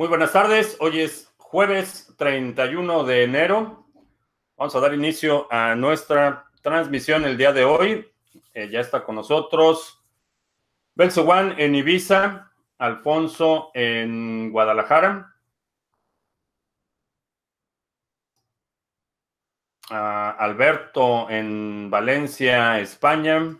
Muy buenas tardes. Hoy es jueves 31 de enero. Vamos a dar inicio a nuestra transmisión el día de hoy. Eh, ya está con nosotros Belso Juan en Ibiza, Alfonso en Guadalajara, ah, Alberto en Valencia, España.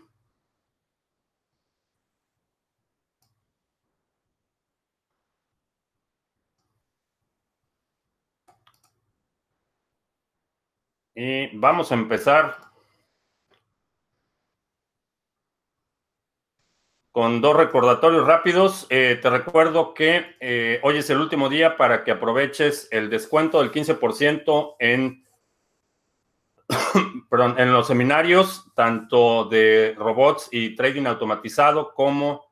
Y vamos a empezar con dos recordatorios rápidos. Eh, te recuerdo que eh, hoy es el último día para que aproveches el descuento del 15% en, en los seminarios, tanto de robots y trading automatizado como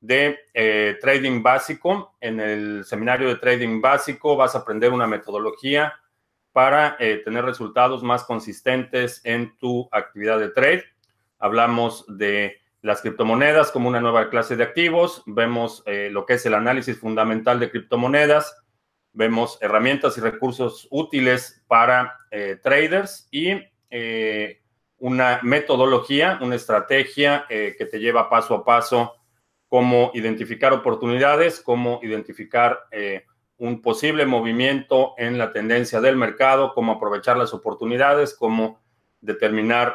de eh, trading básico. En el seminario de trading básico vas a aprender una metodología para eh, tener resultados más consistentes en tu actividad de trade. Hablamos de las criptomonedas como una nueva clase de activos, vemos eh, lo que es el análisis fundamental de criptomonedas, vemos herramientas y recursos útiles para eh, traders y una metodología, una estrategia que te lleva paso a paso cómo identificar oportunidades, cómo identificar un posible movimiento en la tendencia del mercado, cómo aprovechar las oportunidades, cómo determinar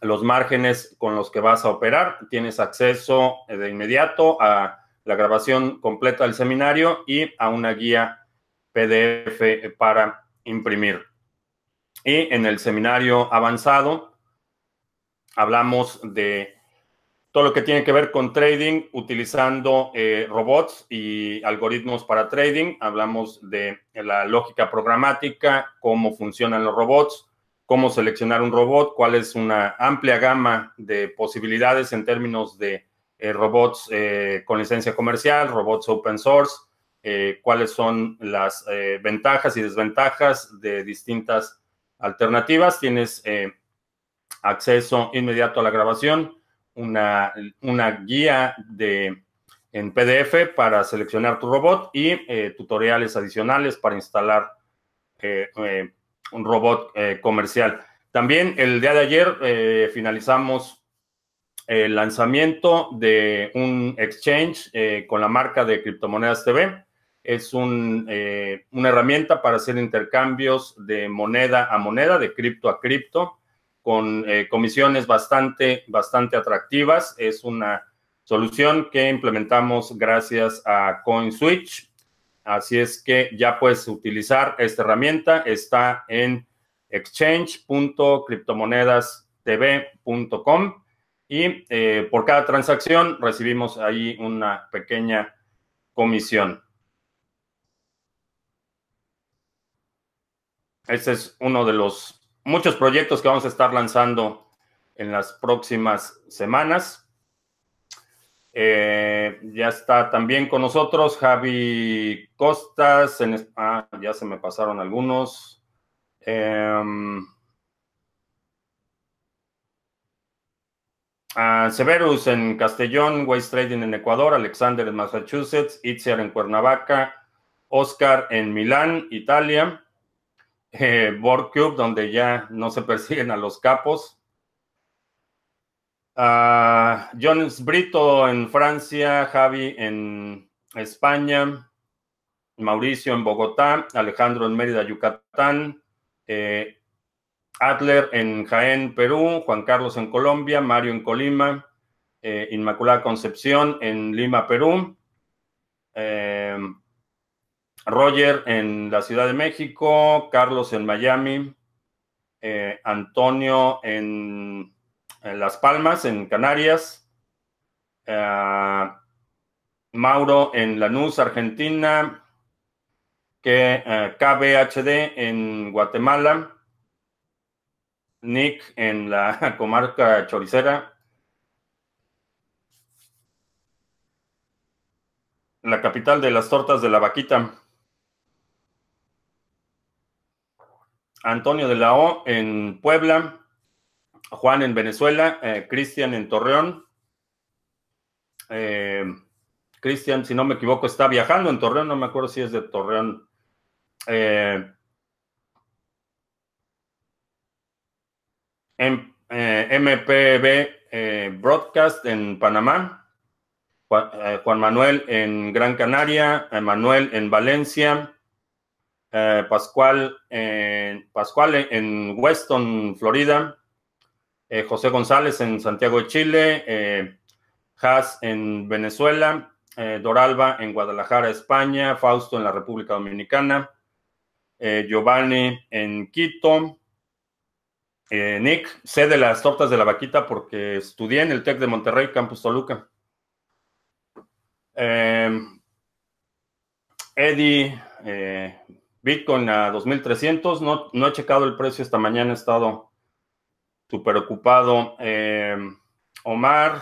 los márgenes con los que vas a operar. Tienes acceso eh, de inmediato a la grabación completa del seminario y a una guía PDF para imprimir. Y en el seminario avanzado hablamos de todo lo que tiene que ver con trading utilizando eh, robots y algoritmos para trading. Hablamos de la lógica programática, cómo funcionan los robots, cómo seleccionar un robot, cuál es una amplia gama de posibilidades en términos de eh, robots eh, con licencia comercial, robots open source, cuáles son las ventajas y desventajas de distintas alternativas. Tienes acceso inmediato a la grabación una, guía de, en PDF para seleccionar tu robot y eh, tutoriales adicionales para instalar eh, eh, un robot comercial. También el día de ayer finalizamos el lanzamiento de un exchange con la marca de Criptomonedas TV. Es una herramienta para hacer intercambios de moneda a moneda, de cripto a cripto con eh, comisiones bastante, bastante atractivas. Es una solución que implementamos gracias a CoinSwitch. Así es que ya puedes utilizar esta herramienta. Está en exchange.cryptomonedastv.com y eh, por cada transacción recibimos ahí una pequeña comisión. Este es uno de los muchos proyectos que vamos a estar lanzando en las próximas semanas. Eh, ya está también con nosotros Javi Costas. En, ah, ya se me pasaron algunos. Em, Severus en Castellón, Waste Trading en Ecuador, Alexander en Massachusetts, Itziar en Cuernavaca, Oscar en Milán, Italia eh, donde ya no se persiguen a los capos. Uh, Jones Brito en Francia, Javi en España, Mauricio en Bogotá, Alejandro en Mérida, Yucatán, eh, Adler en Jaén, Perú, Juan Carlos en Colombia, Mario en Colima, eh, Inmaculada Concepción en Lima, Perú. Eh, Roger en la Ciudad de México, Carlos en Miami, eh, Antonio en, Las Palmas, en Canarias, eh, Mauro en Lanús, Argentina, que, eh, KBHD en Guatemala, Nick en la comarca choricera, la capital de las tortas de la vaquita. Antonio de la O en Puebla, Juan en Venezuela, eh, Cristian en Torreón, eh, Cristian, si no me equivoco, está viajando en Torreón, no me acuerdo si es de Torreón. Eh, en, MPB Broadcast en Panamá. Juan, Manuel en Gran Canaria, Manuel en Valencia, Pascual, en, Pascual en Weston, Florida, José González en Santiago de Chile, Haas en Venezuela, eh, Doralba en Guadalajara, España, Fausto en la República Dominicana, eh, Giovanni en Quito, eh, Nick, sé de las tortas de la vaquita porque estudié en el TEC de Monterrey, Campus Toluca. Eddie, Bitcoin a 2300, no, no he checado el precio esta mañana, he estado súper ocupado. Omar,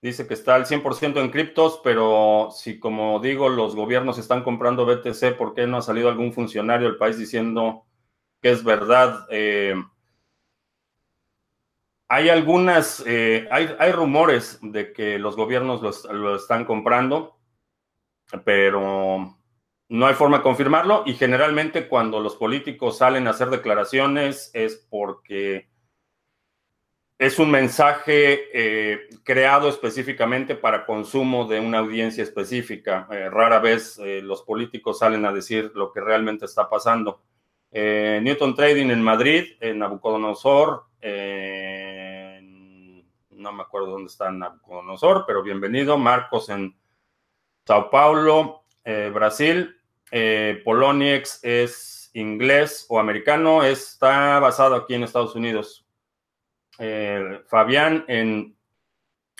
Dice que está al 100% en criptos, pero si, como digo, los gobiernos están comprando BTC, ¿por qué no ha salido algún funcionario del país diciendo que es verdad? Eh, hay algunas, eh, hay, rumores de que los gobiernos lo, están comprando, pero no hay forma de confirmarlo y generalmente cuando los políticos salen a hacer declaraciones es porque es un mensaje eh, creado específicamente para consumo de una audiencia específica. Eh, rara vez eh, los políticos salen a decir lo que realmente está pasando. Newton Trading en Madrid, en Nabucodonosor, no me acuerdo dónde está Nabucodonosor, pero bienvenido. Marcos en Sao Paulo, Brasil. Poloniex es inglés o americano, está basado aquí en Estados Unidos. Eh, Fabián en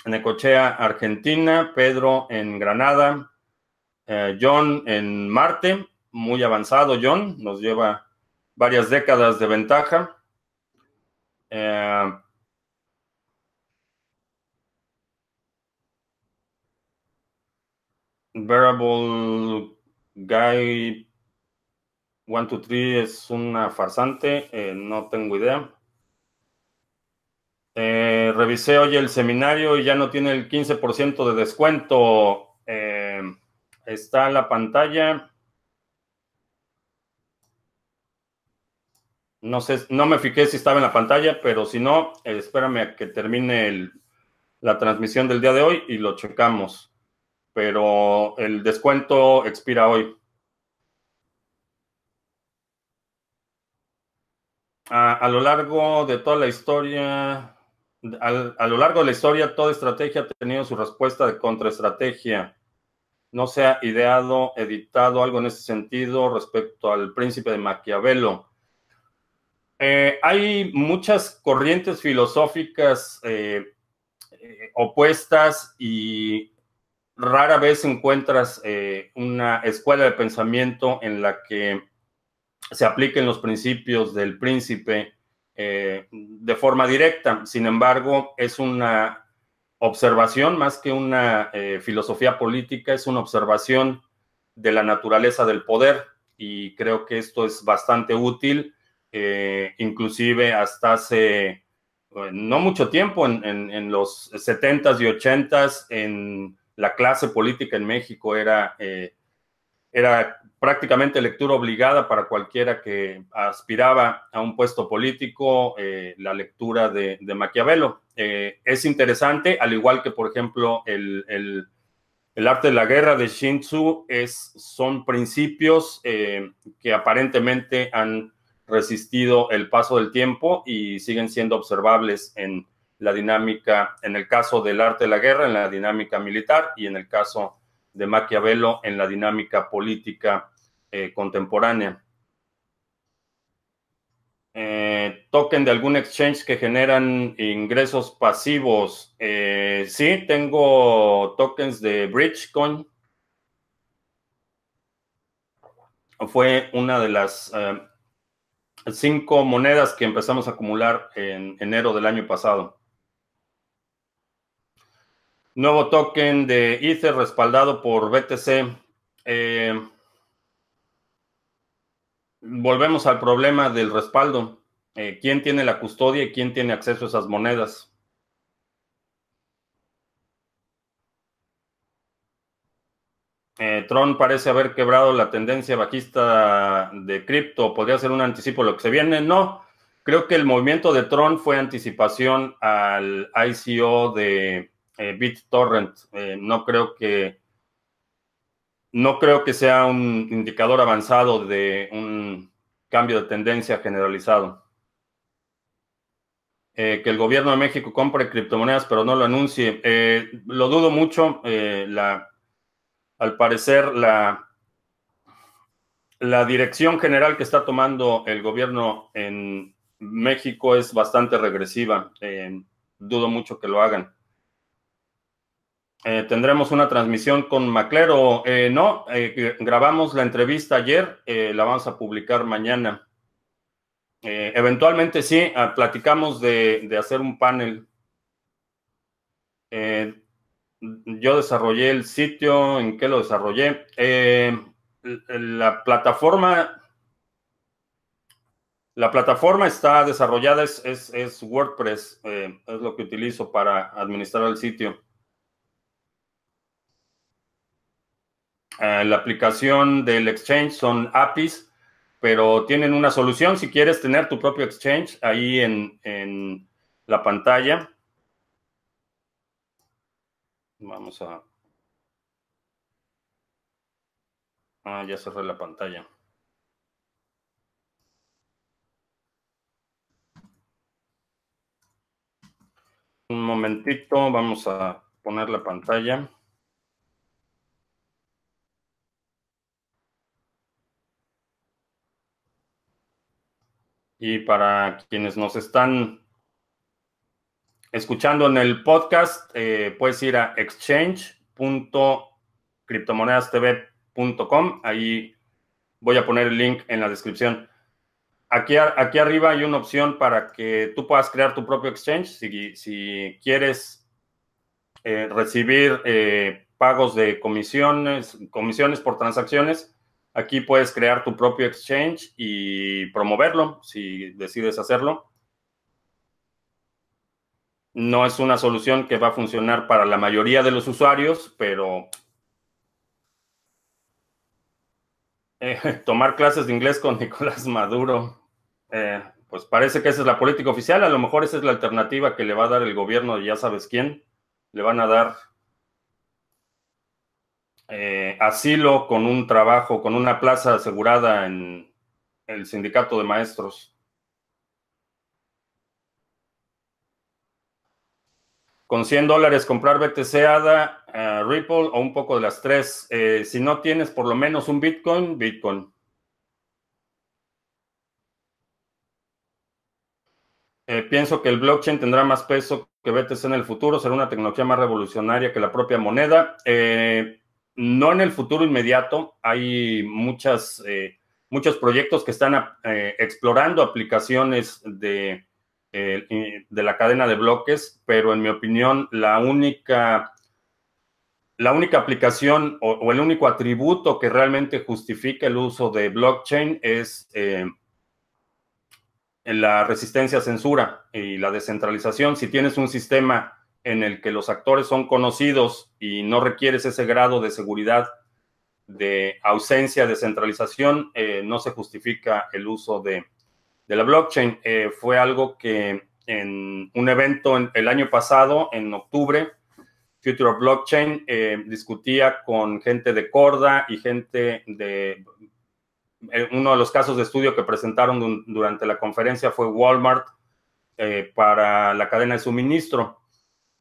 Necochea, Argentina, Pedro en Granada, eh, John en Marte, muy avanzado John, nos lleva varias décadas de ventaja. Eh, Guy 123 es una farsante, no tengo idea. Eh, revisé hoy el seminario y ya no tiene el 15% de descuento. Eh, está la pantalla. No sé, no me fijé si estaba en la pantalla, pero si no, espérame a que termine la transmisión del día de hoy y lo checamos. Pero el descuento expira hoy. a lo largo de toda la historia, a lo largo de la historia, toda estrategia ha tenido su respuesta de contraestrategia. No se ha ideado, editado algo en ese sentido respecto al príncipe de Maquiavelo. Eh, hay muchas corrientes filosóficas eh, eh, opuestas y rara vez encuentras una escuela de pensamiento en la que se apliquen los principios del príncipe eh, de forma directa. Sin embargo, es una observación más que una eh, filosofía política, es una observación de la naturaleza del poder y creo que esto es bastante útil, eh, inclusive hasta hace no mucho tiempo, en, en, los 70s y 80s, en la clase política en México era, era prácticamente lectura obligada para cualquiera que aspiraba a un puesto político, eh, la lectura de, Maquiavelo. Eh, es interesante, al igual que, por ejemplo, el, arte de la guerra de Tzu, es, son principios eh, que aparentemente han resistido el paso del tiempo y siguen siendo observables en la dinámica, en el caso del arte de la guerra, en la dinámica militar y en el caso de Maquiavelo en la dinámica política eh, contemporánea. Eh, token de algún exchange que generan ingresos pasivos. Eh, sí, tengo tokens de Bridgecoin. Fue una de las cinco monedas que empezamos a acumular en enero del año pasado. Nuevo token de Ether respaldado por BTC. Eh, volvemos al problema del respaldo. Eh, ¿Quién tiene la custodia y quién tiene acceso a esas monedas? Eh, Tron parece haber quebrado la tendencia bajista de cripto. ¿Podría ser un anticipo de lo que se viene? No. Creo que el movimiento de Tron fue anticipación al ICO de eh, BitTorrent. Eh, no creo que no creo que sea un indicador avanzado de un cambio de tendencia generalizado. Eh, que el gobierno de México compre criptomonedas pero no lo anuncie. Lo dudo mucho. La, al parecer, la, la dirección general que está tomando el gobierno en México es bastante regresiva. dudo mucho que lo hagan. ¿Tendremos una transmisión con Maclero? no, grabamos la entrevista ayer, la vamos a publicar mañana. Eh, eventualmente sí, ah, platicamos de, hacer un panel. Eh, yo desarrollé el sitio, ¿en qué lo desarrollé? Eh, la plataforma, la plataforma está desarrollada, es, es WordPress, es lo que utilizo para administrar el sitio. La aplicación del Exchange son APIs pero tienen una solución. Si quieres tener tu propio exchange ahí en, la pantalla. Vamos a... Ah, ya cerré la pantalla. Un momentito, vamos a poner la pantalla. Y para quienes nos están escuchando en el podcast, eh, puedes ir a exchange.cryptomonedastv.com. Ahí voy a poner el link en la descripción. Aquí, aquí arriba hay una opción para que tú puedas crear tu propio exchange. Si, si quieres eh, recibir eh, pagos de comisiones, comisiones por transacciones, Aquí puedes crear tu propio exchange y promoverlo si decides hacerlo. No es una solución que va a funcionar para la mayoría de los usuarios, pero eh, tomar clases de inglés con Nicolás Maduro, eh, pues parece que esa es la política oficial. A lo mejor esa es la alternativa que le va a dar el gobierno, ya sabes quién. Le van a dar eh, asilo con un trabajo, con una plaza asegurada en el sindicato de maestros. Con 100 dólares comprar BTC ADA, eh, Ripple o un poco de las tres. Eh, si no tienes por lo menos un Bitcoin, Bitcoin. pienso que el blockchain tendrá más peso que BTC en el futuro, será una tecnología más revolucionaria que la propia moneda. No en el futuro inmediato, hay muchas, eh, muchos proyectos que están eh, explorando aplicaciones de, eh, de la cadena de bloques, pero en mi opinión la única, la única aplicación o, el único atributo que realmente justifica el uso de blockchain es la resistencia a censura y la descentralización. Si tienes un sistema en el que los actores son conocidos y no requieres ese grado de seguridad de ausencia de centralización, eh, no se justifica el uso de, la blockchain. Eh, fue algo que en un evento el año pasado, en octubre, Future of Blockchain eh, discutía con gente de Corda y gente de... uno de los casos de estudio que presentaron durante la conferencia fue Walmart para la cadena de suministro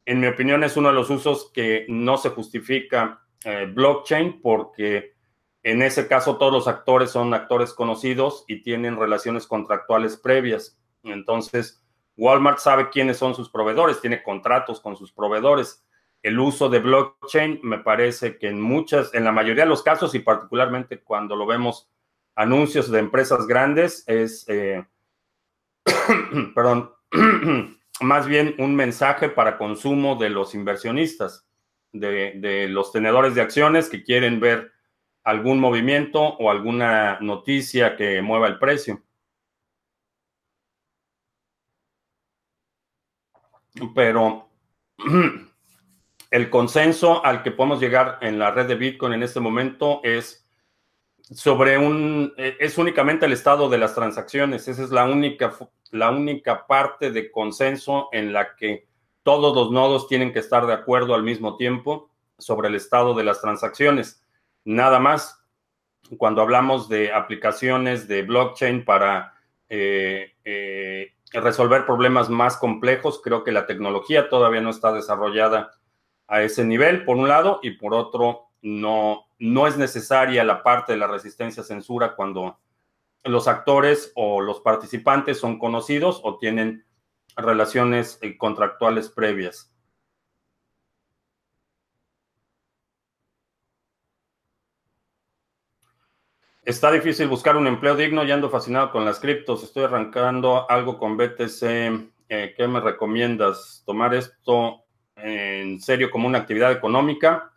en mi opinión, es uno de los usos que no se justifica eh, blockchain porque en ese caso todos los actores son actores conocidos y tienen relaciones contractuales previas. Entonces, Walmart sabe quiénes son sus proveedores, tiene contratos con sus proveedores. El uso de blockchain me parece que en muchas, en la mayoría de los casos y particularmente cuando lo vemos anuncios de empresas grandes es, eh, perdón, más bien un mensaje para consumo de los inversionistas, de, los tenedores de acciones que quieren ver algún movimiento o alguna noticia que mueva el precio. Pero el consenso al que podemos llegar en la red de Bitcoin en este momento es sobre un, es únicamente el estado de las transacciones. Esa es la única, la única parte de consenso en la que todos los nodos tienen que estar de acuerdo al mismo tiempo sobre el estado de las transacciones. Nada más, cuando hablamos de aplicaciones de blockchain para eh, eh, resolver problemas más complejos, creo que la tecnología todavía no está desarrollada a ese nivel, por un lado, y por otro, no, no es necesaria la parte de la resistencia a censura cuando los actores o los participantes son conocidos o tienen relaciones eh, contractuales previas. Está difícil buscar un empleo digno y ando fascinado con las criptos. Estoy arrancando algo con BTC. Eh, ¿Qué me recomiendas? ¿Tomar esto en serio como una actividad económica?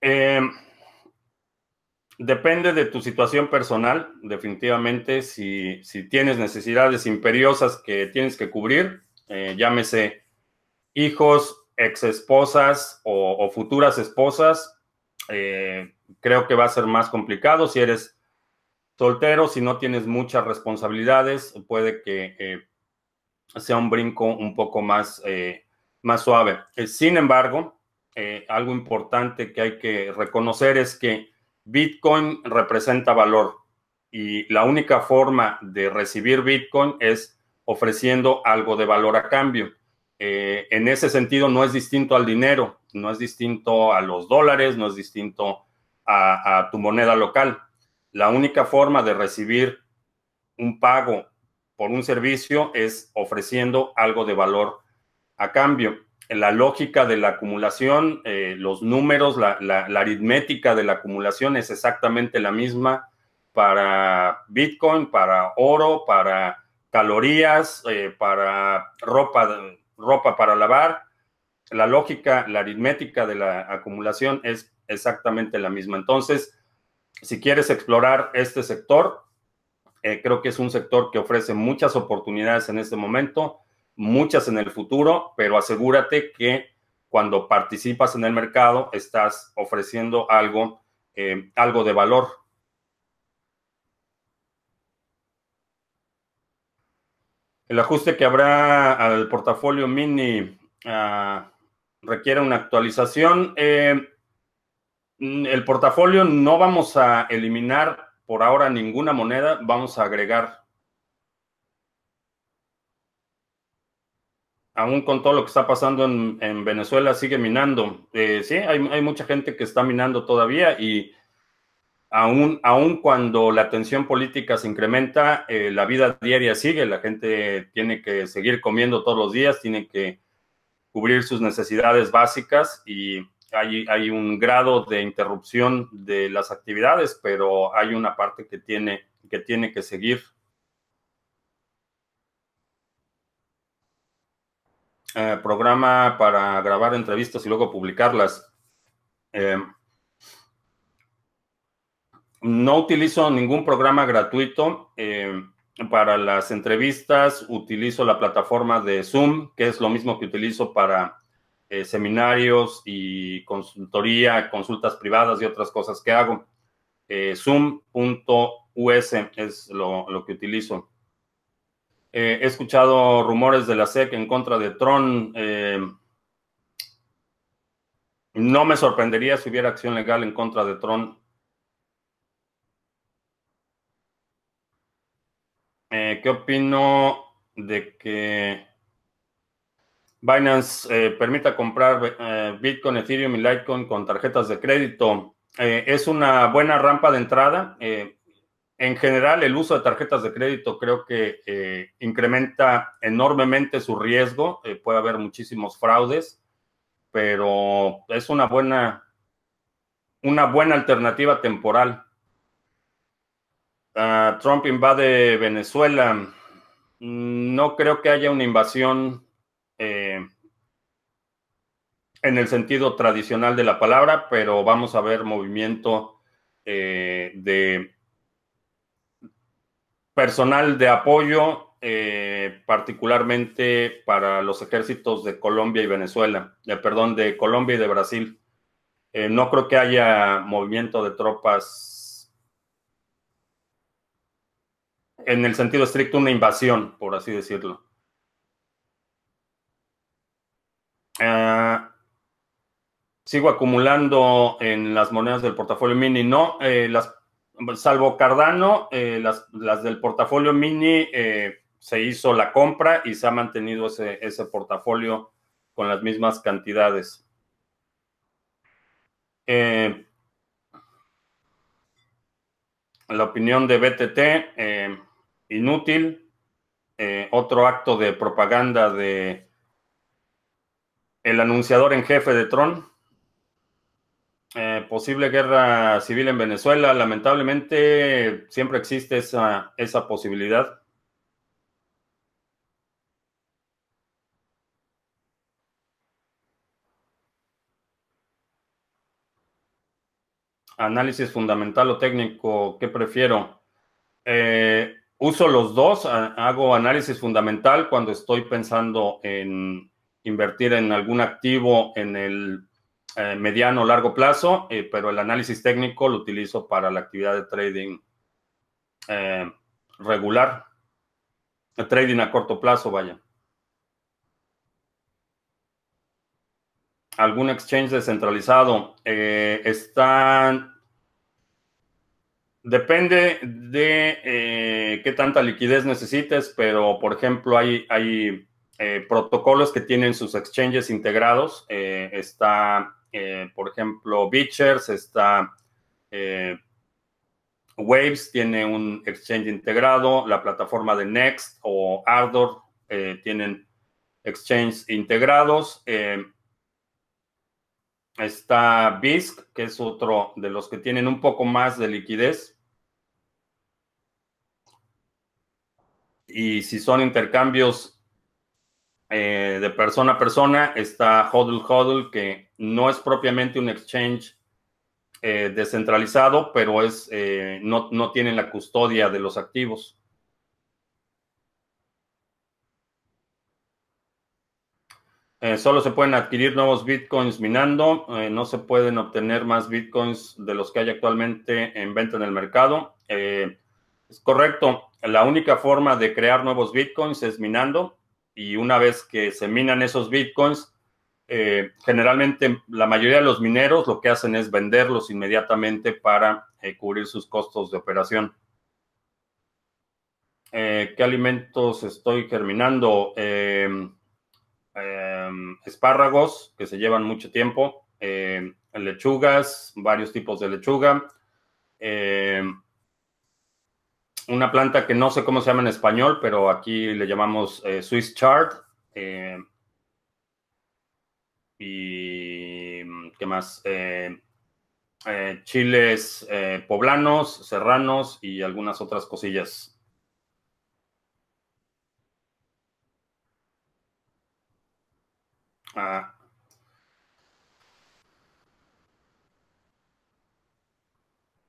Eh, depende de tu situación personal, definitivamente. Si, tienes necesidades imperiosas que tienes que cubrir, eh, llámese hijos, ex esposas o, futuras esposas, eh, creo que va a ser más complicado. Si eres soltero, si no tienes muchas responsabilidades, puede que sea un brinco un poco más, más suave. sin embargo, eh, algo importante que hay que reconocer es que Bitcoin representa valor y la única forma de recibir Bitcoin es ofreciendo algo de valor a cambio. Eh, en ese sentido, no es distinto al dinero, no es distinto a los dólares, no es distinto a, a tu moneda local. La única forma de recibir un pago por un servicio es ofreciendo algo de valor a cambio la lógica de la acumulación, eh, los números, la, aritmética de la acumulación es exactamente la misma para Bitcoin, para oro, para calorías, eh, para ropa, ropa para lavar. La lógica, la aritmética de la acumulación es exactamente la misma. Entonces, si quieres explorar este sector, eh, creo que es un sector que ofrece muchas oportunidades en este momento muchas en el futuro, pero asegúrate que cuando participas en el mercado estás ofreciendo algo, eh, algo de valor. El ajuste que habrá al portafolio mini ah, requiere una actualización. Eh, el portafolio no vamos a eliminar por ahora ninguna moneda, vamos a agregar aún con todo lo que está pasando en, Venezuela, sigue minando. Eh, sí, hay, mucha gente que está minando todavía y aún, aún cuando la tensión política se incrementa, eh, la vida diaria sigue. La gente tiene que seguir comiendo todos los días, tiene que cubrir sus necesidades básicas y hay, hay un grado de interrupción de las actividades, pero hay una parte que tiene que, tiene que seguir. Eh, programa para grabar entrevistas y luego publicarlas. Eh, no utilizo ningún programa gratuito. Eh, para las entrevistas utilizo la plataforma de Zoom, que es lo mismo que utilizo para seminarios y consultoría, consultas privadas y otras cosas que hago. Zoom.us es lo que utilizo. Eh, he escuchado rumores de la SEC en contra de Tron. Eh, no me sorprendería si hubiera acción legal en contra de Tron. Eh, ¿Qué opino de que Binance permita comprar Bitcoin, Ethereum y Litecoin con tarjetas de crédito? es una buena rampa de entrada en general, el uso de tarjetas de crédito creo que eh, incrementa enormemente su riesgo. Eh, puede haber muchísimos fraudes, pero es una buena, una buena alternativa temporal. Ah, Trump invade Venezuela. No creo que haya una invasión eh, en el sentido tradicional de la palabra, pero vamos a ver movimiento de personal de apoyo eh, particularmente para los ejércitos de Colombia y Venezuela, perdón, de Colombia y de Brasil. Eh, no creo que haya movimiento de tropas en el sentido estricto, una invasión, por así decirlo. Ah, sigo acumulando en las monedas del portafolio mini. No, eh, las, salvo Cardano, eh, las, del portafolio mini eh, se hizo la compra y se ha mantenido ese, ese portafolio con las mismas cantidades. la opinión de BTT, inútil. otro acto de propaganda de el anunciador en jefe de Tron. Eh, posible guerra civil en Venezuela. Lamentablemente siempre existe esa, esa posibilidad. Análisis fundamental o técnico, ¿qué prefiero? Eh, uso los dos, hago análisis fundamental cuando estoy pensando en invertir en algún activo en el eh, mediano o largo plazo, eh, pero el análisis técnico lo utilizo para la actividad de trading eh, regular, trading a corto plazo, vaya. ¿Algún exchange descentralizado? está... Depende de qué tanta liquidez necesites, pero por ejemplo hay, hay protocolos que tienen sus exchanges integrados. Está, eh, por ejemplo, Beachers, está Waves, tiene un exchange integrado, la plataforma de Next o Ardor tienen exchanges integrados. está BISC, que es otro de los que tienen un poco más de liquidez. Y si son intercambios eh, de persona a persona está Hodl Hodl, que no es propiamente un exchange eh, descentralizado, pero es, eh, no, no tiene la custodia de los activos. solo se pueden adquirir nuevos bitcoins minando, no se pueden obtener más bitcoins de los que hay actualmente en venta en el mercado. es correcto, la única forma de crear nuevos bitcoins es minando y una vez que se minan esos bitcoins, eh, generalmente la mayoría de los mineros lo que hacen es venderlos inmediatamente para eh, cubrir sus costos de operación. Eh, ¿Qué alimentos estoy germinando? Em, em, espárragos, que se llevan mucho tiempo, em, lechugas, varios tipos de lechuga una planta que no sé cómo se llama en español, pero aquí le llamamos eh, Swiss Chard. Eh, y qué más? Eh, chiles poblanos, serranos y algunas otras cosillas. Ah,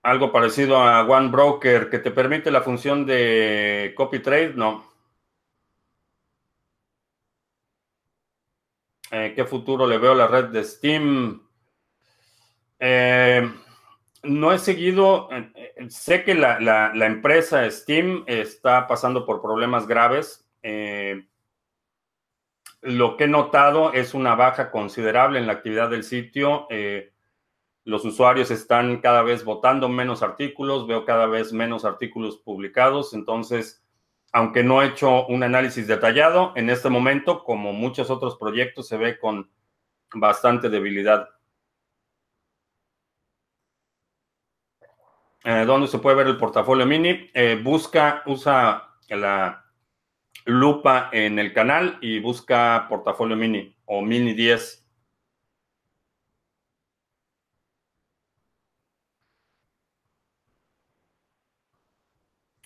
algo parecido a One Broker que te permite la función de copy trade, no. Eh, ¿Qué futuro le veo a la red de Steam? Eh, no he seguido, eh, sé que la, empresa Steam está pasando por problemas graves. lo que he notado es una baja considerable en la actividad del sitio los usuarios están cada vez votando menos artículos, veo cada vez menos artículos publicados, entonces, aunque no he hecho un análisis detallado, en este momento, como muchos otros proyectos, se ve con bastante debilidad. Eh, ¿Dónde se puede ver el portafolio mini? Eh, busca, usa la lupa en el canal y busca portafolio mini o mini 10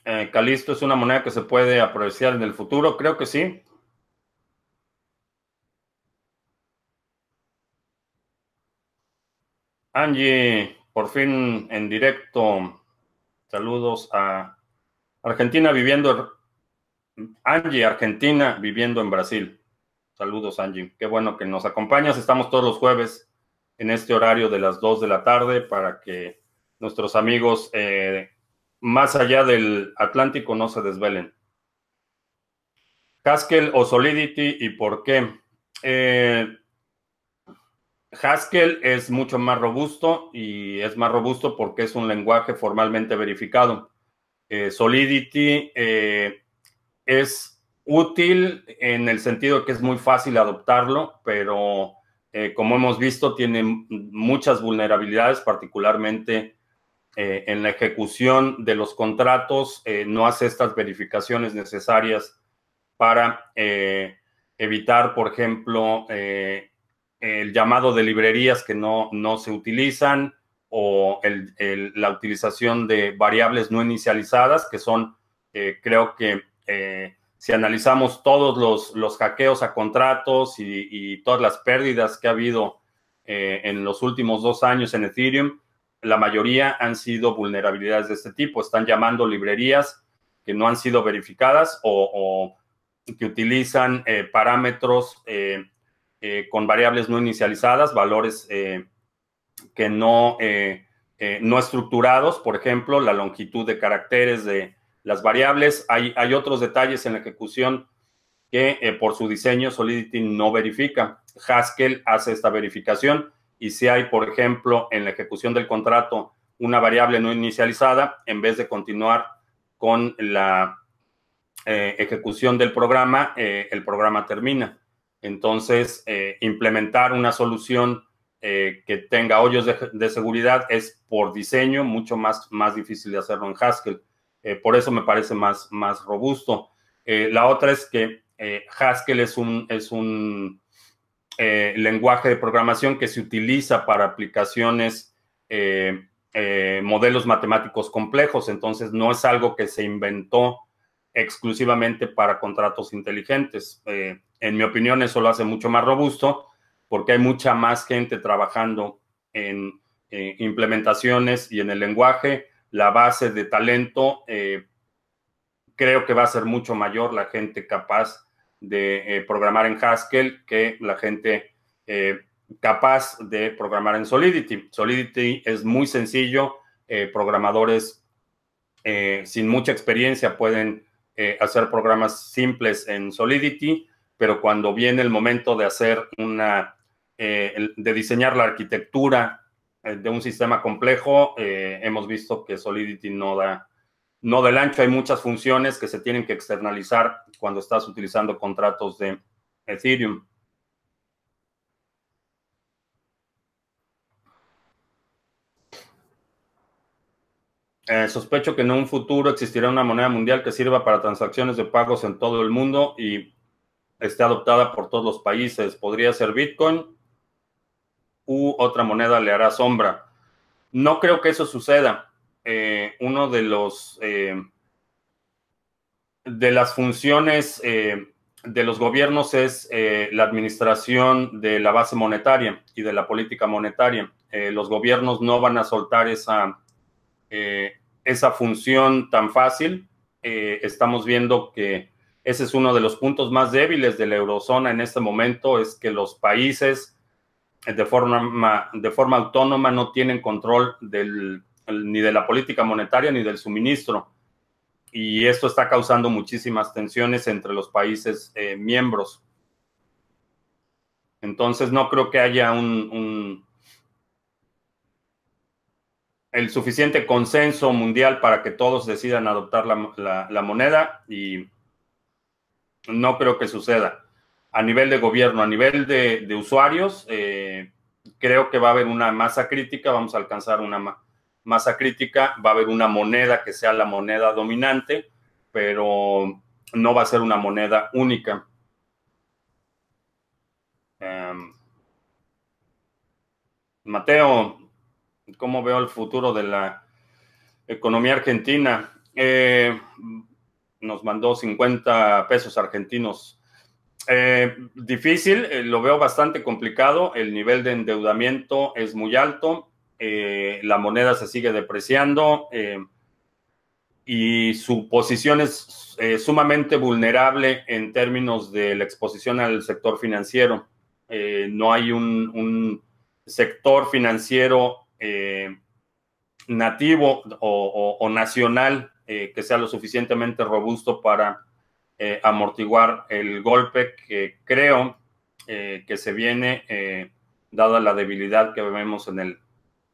Eh, Calisto es una moneda que se puede apreciar en el futuro, creo que sí. Angie, por fin en directo. Saludos a Argentina viviendo Angie, Argentina, viviendo en Brasil. Saludos, Angie. Qué bueno que nos acompañas. Estamos todos los jueves en este horario de las 2 de la tarde para que nuestros amigos eh, más allá del Atlántico no se desvelen. Haskell o Solidity y por qué. Eh, Haskell es mucho más robusto y es más robusto porque es un lenguaje formalmente verificado. Eh, Solidity eh, es útil en el sentido que es muy fácil adoptarlo, pero como hemos visto tiene muchas vulnerabilidades, particularmente en la ejecución de los contratos, no hace estas verificaciones necesarias para eh, evitar, por ejemplo, eh, el llamado de librerías que no, no se utilizan o la utilización de variables no inicializadas, que son, eh, creo que si analizamos todos los, los hackeos a contratos y, y, todas las pérdidas que ha habido en los últimos dos años en Ethereum, la mayoría han sido vulnerabilidades de este tipo. Están llamando librerías que no han sido verificadas o, que utilizan eh, parámetros eh, eh, con variables no inicializadas, valores que no, no estructurados, por ejemplo, la longitud de caracteres de las variables. Hay, hay otros detalles en la ejecución que por su diseño Solidity no verifica. Haskell hace esta verificación y si hay, por ejemplo, en la ejecución del contrato una variable no inicializada, en vez de continuar con la eh, ejecución del programa, eh, el programa termina. Entonces, eh, implementar una solución que tenga hoyos de, seguridad es por diseño mucho más, más difícil de hacerlo en Haskell. por eso me parece más, más robusto. la otra es que Haskell es un, es un lenguaje de programación que se utiliza para aplicaciones, modelos matemáticos complejos. Entonces, no es algo que se inventó exclusivamente para contratos inteligentes. Eh, en mi opinión, eso lo hace mucho más robusto porque hay mucha más gente trabajando en eh, implementaciones y en el lenguaje. La base de talento eh, creo que va a ser mucho mayor la gente capaz de programar en Haskell que la gente capaz de programar en Solidity. Solidity es muy sencillo. programadores sin mucha experiencia pueden eh, hacer programas simples en Solidity, pero cuando viene el momento de hacer una, eh, de diseñar la arquitectura eh, de un sistema complejo, hemos visto que Solidity no da, no del ancho. Hay muchas funciones que se tienen que externalizar cuando estás utilizando contratos de Ethereum. Eh, sospecho que en un futuro existirá una moneda mundial que sirva para transacciones de pagos en todo el mundo y esté adoptada por todos los países. Podría ser Bitcoin u otra moneda le hará sombra. No creo que eso suceda. Eh, uno de los eh, de las funciones de los gobiernos es la administración de la base monetaria y de la política monetaria. los gobiernos no van a soltar esa eh, esa función tan fácil. Eh, estamos viendo que ese es uno de los puntos más débiles de la eurozona en este momento, es que los países eh, de forma, de forma autónoma no tienen control del, ni de la política monetaria ni del suministro. Y esto está causando muchísimas tensiones entre los países miembros. Entonces no creo que haya un el suficiente consenso mundial para que todos decidan adoptar la, moneda y no creo que suceda. A nivel de gobierno, a nivel de, usuarios, eh, creo que va a haber una masa crítica, vamos a alcanzar una masa crítica, va a haber una moneda que sea la moneda dominante, pero no va a ser una moneda única. Em, Mateo, cómo veo el futuro de la economía argentina. Eh, nos mandó 50 pesos argentinos. Eh, difícil, eh, lo veo bastante complicado. El nivel de endeudamiento es muy alto. La moneda se sigue depreciando. y su posición es eh, sumamente vulnerable en términos de la exposición al sector financiero. Eh, no hay un, sector financiero eh, nativo o, nacional que sea lo suficientemente robusto para amortiguar el golpe que creo que se viene dada la debilidad que vemos en el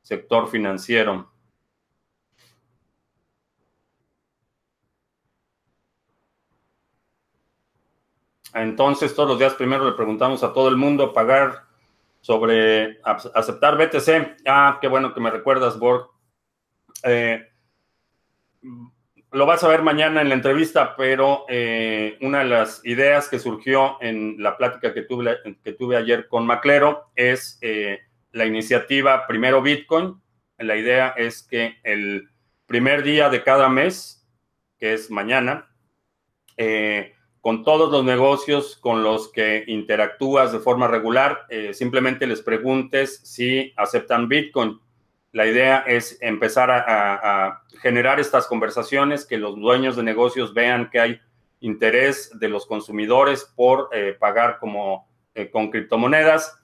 sector financiero. Entonces, todos los días primero le preguntamos a todo el mundo pagar sobre aceptar BTC. Ah, qué bueno que me recuerdas, Borg. Eh, lo vas a ver mañana en la entrevista, pero eh, una de las ideas que surgió en la plática que tuve, ayer con Maclero es eh, la iniciativa Primero Bitcoin. La idea es que el primer día de cada mes, que es mañana, eh, con todos los negocios con los que interactúas de forma regular, eh, simplemente les preguntes si aceptan Bitcoin. La idea es empezar a, generar estas conversaciones, que los dueños de negocios vean que hay interés de los consumidores por eh, pagar como con criptomonedas.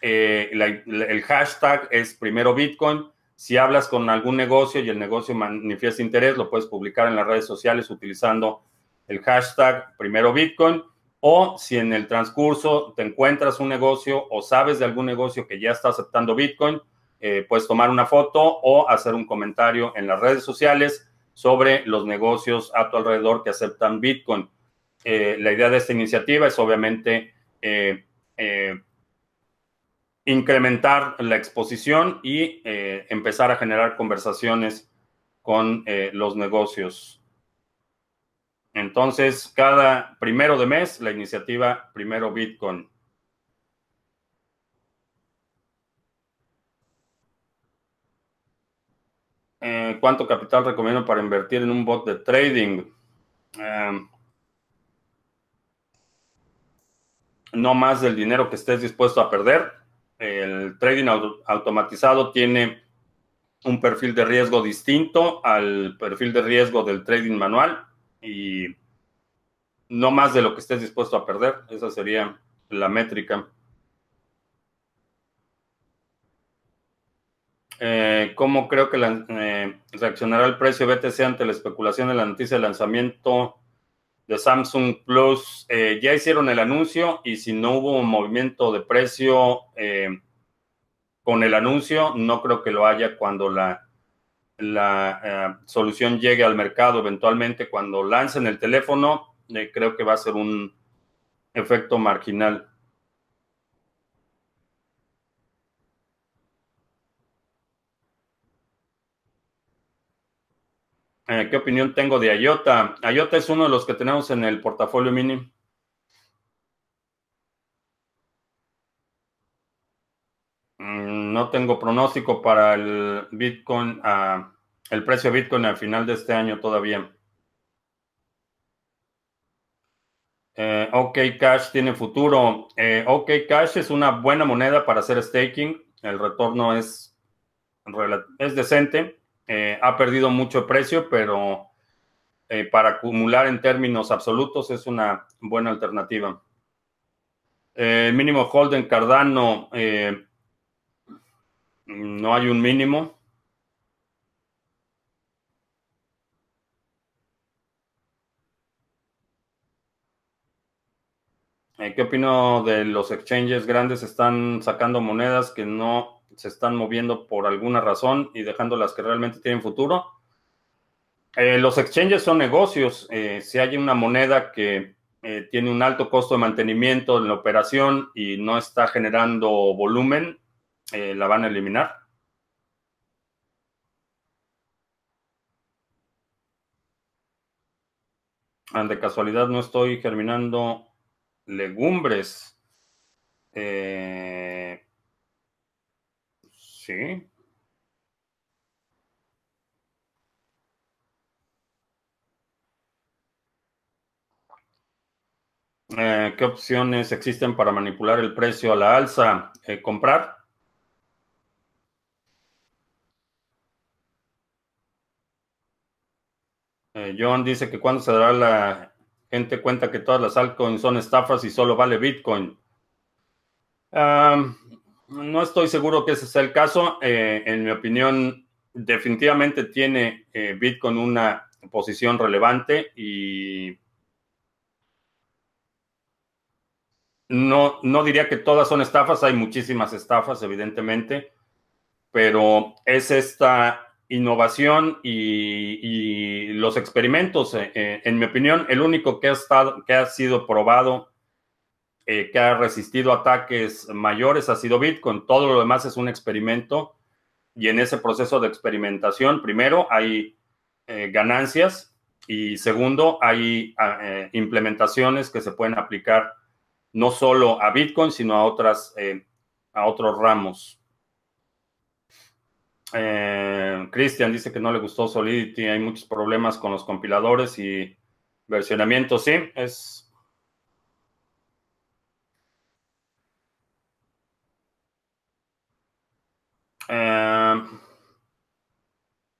El hashtag es primero Bitcoin. Si hablas con algún negocio y el negocio manifiesta interés, lo puedes publicar en las redes sociales utilizando el hashtag primero Bitcoin, o si en el transcurso te encuentras un negocio o sabes de algún negocio que ya está aceptando Bitcoin, eh, puedes tomar una foto o hacer un comentario en las redes sociales sobre los negocios a tu alrededor que aceptan Bitcoin. Eh, la idea de esta iniciativa es obviamente eh, incrementar la exposición y empezar a generar conversaciones con los negocios. Entonces, cada primero de mes, la iniciativa Primero Bitcoin. Eh, ¿Cuánto capital recomiendo para invertir en un bot de trading? Em, no más del dinero que estés dispuesto a perder. El trading automatizado tiene un perfil de riesgo distinto al perfil de riesgo del trading manual y no más de lo que estés dispuesto a perder. Esa sería la métrica. Eh, ¿Cómo creo que eh, reaccionará el precio BTC ante la especulación de la noticia de lanzamiento de Samsung Plus? Eh, ya hicieron el anuncio y si no hubo un movimiento de precio con el anuncio, no creo que lo haya cuando la la eh, solución llegue al mercado eventualmente cuando lancen el teléfono, eh, creo que va a ser un efecto marginal. Eh, ¿Qué opinión tengo de IOTA? IOTA es uno de los que tenemos en el portafolio mini. Mm, no tengo pronóstico para el Bitcoin, uh, el precio de Bitcoin al final de este año todavía. Eh, OK Cash tiene futuro. Eh, OK Cash es una buena moneda para hacer staking. El retorno es, es decente. Eh, ha perdido mucho precio, pero para acumular en términos absolutos es una buena alternativa. mínimo Holden Cardano no hay un mínimo. Eh, ¿Qué opino de los exchanges grandes? Están sacando monedas que no se están moviendo por alguna razón y dejando las que realmente tienen futuro. Eh, los exchanges son negocios. Eh, si hay una moneda que tiene un alto costo de mantenimiento en la operación y no está generando volumen, eh, la van a eliminar. Ah, de casualidad no estoy germinando legumbres. Eh, sí. Eh, ¿Qué opciones existen para manipular el precio a la alza? comprar. John dice que cuando se dará la gente cuenta que todas las altcoins son estafas y solo vale Bitcoin. No estoy seguro que ese sea el caso. Eh, en mi opinión, definitivamente tiene eh, Bitcoin una posición relevante y no, no diría que todas son estafas, hay muchísimas estafas, evidentemente, pero es esta innovación y, los experimentos, eh, en mi opinión, el único que ha, estado, que ha sido probado, eh, que ha resistido ataques mayores ha sido Bitcoin. Todo lo demás es un experimento y en ese proceso de experimentación, primero, hay ganancias y segundo, hay ah, implementaciones que se pueden aplicar no solo a Bitcoin, sino a, otras, a otros ramos. Eh, Christian dice que no le gustó Solidity, hay muchos problemas con los compiladores y versionamiento. Sí, es. Eh,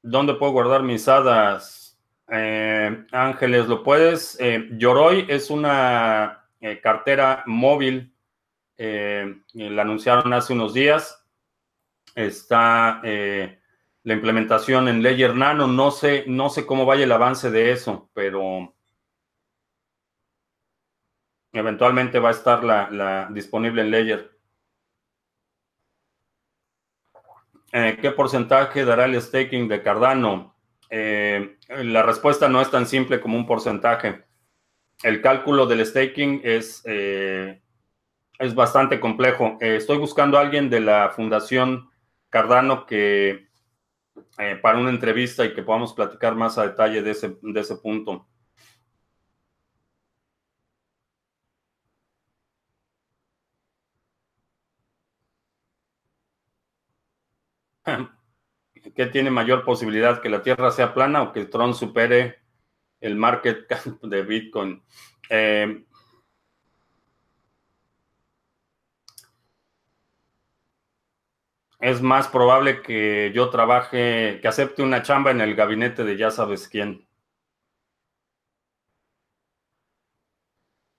¿Dónde puedo guardar mis hadas? Eh, Ángeles, ¿lo puedes? Yoroi es una cartera móvil. la anunciaron hace unos días está eh, la implementación en Ledger Nano. No sé, no sé cómo vaya el avance de eso, pero eventualmente va a estar la, disponible en Ledger. Eh, ¿Qué porcentaje dará el staking de Cardano? Eh, la respuesta no es tan simple como un porcentaje. El cálculo del staking es, es bastante complejo. estoy buscando a alguien de la Fundación Cardano que eh, para una entrevista y que podamos platicar más a detalle de ese, de ese punto. ¿Qué tiene mayor posibilidad? ¿Que la Tierra sea plana o que Tron supere el market cap de Bitcoin? Eh, es más probable que yo trabaje, que acepte una chamba en el gabinete de ya sabes quién.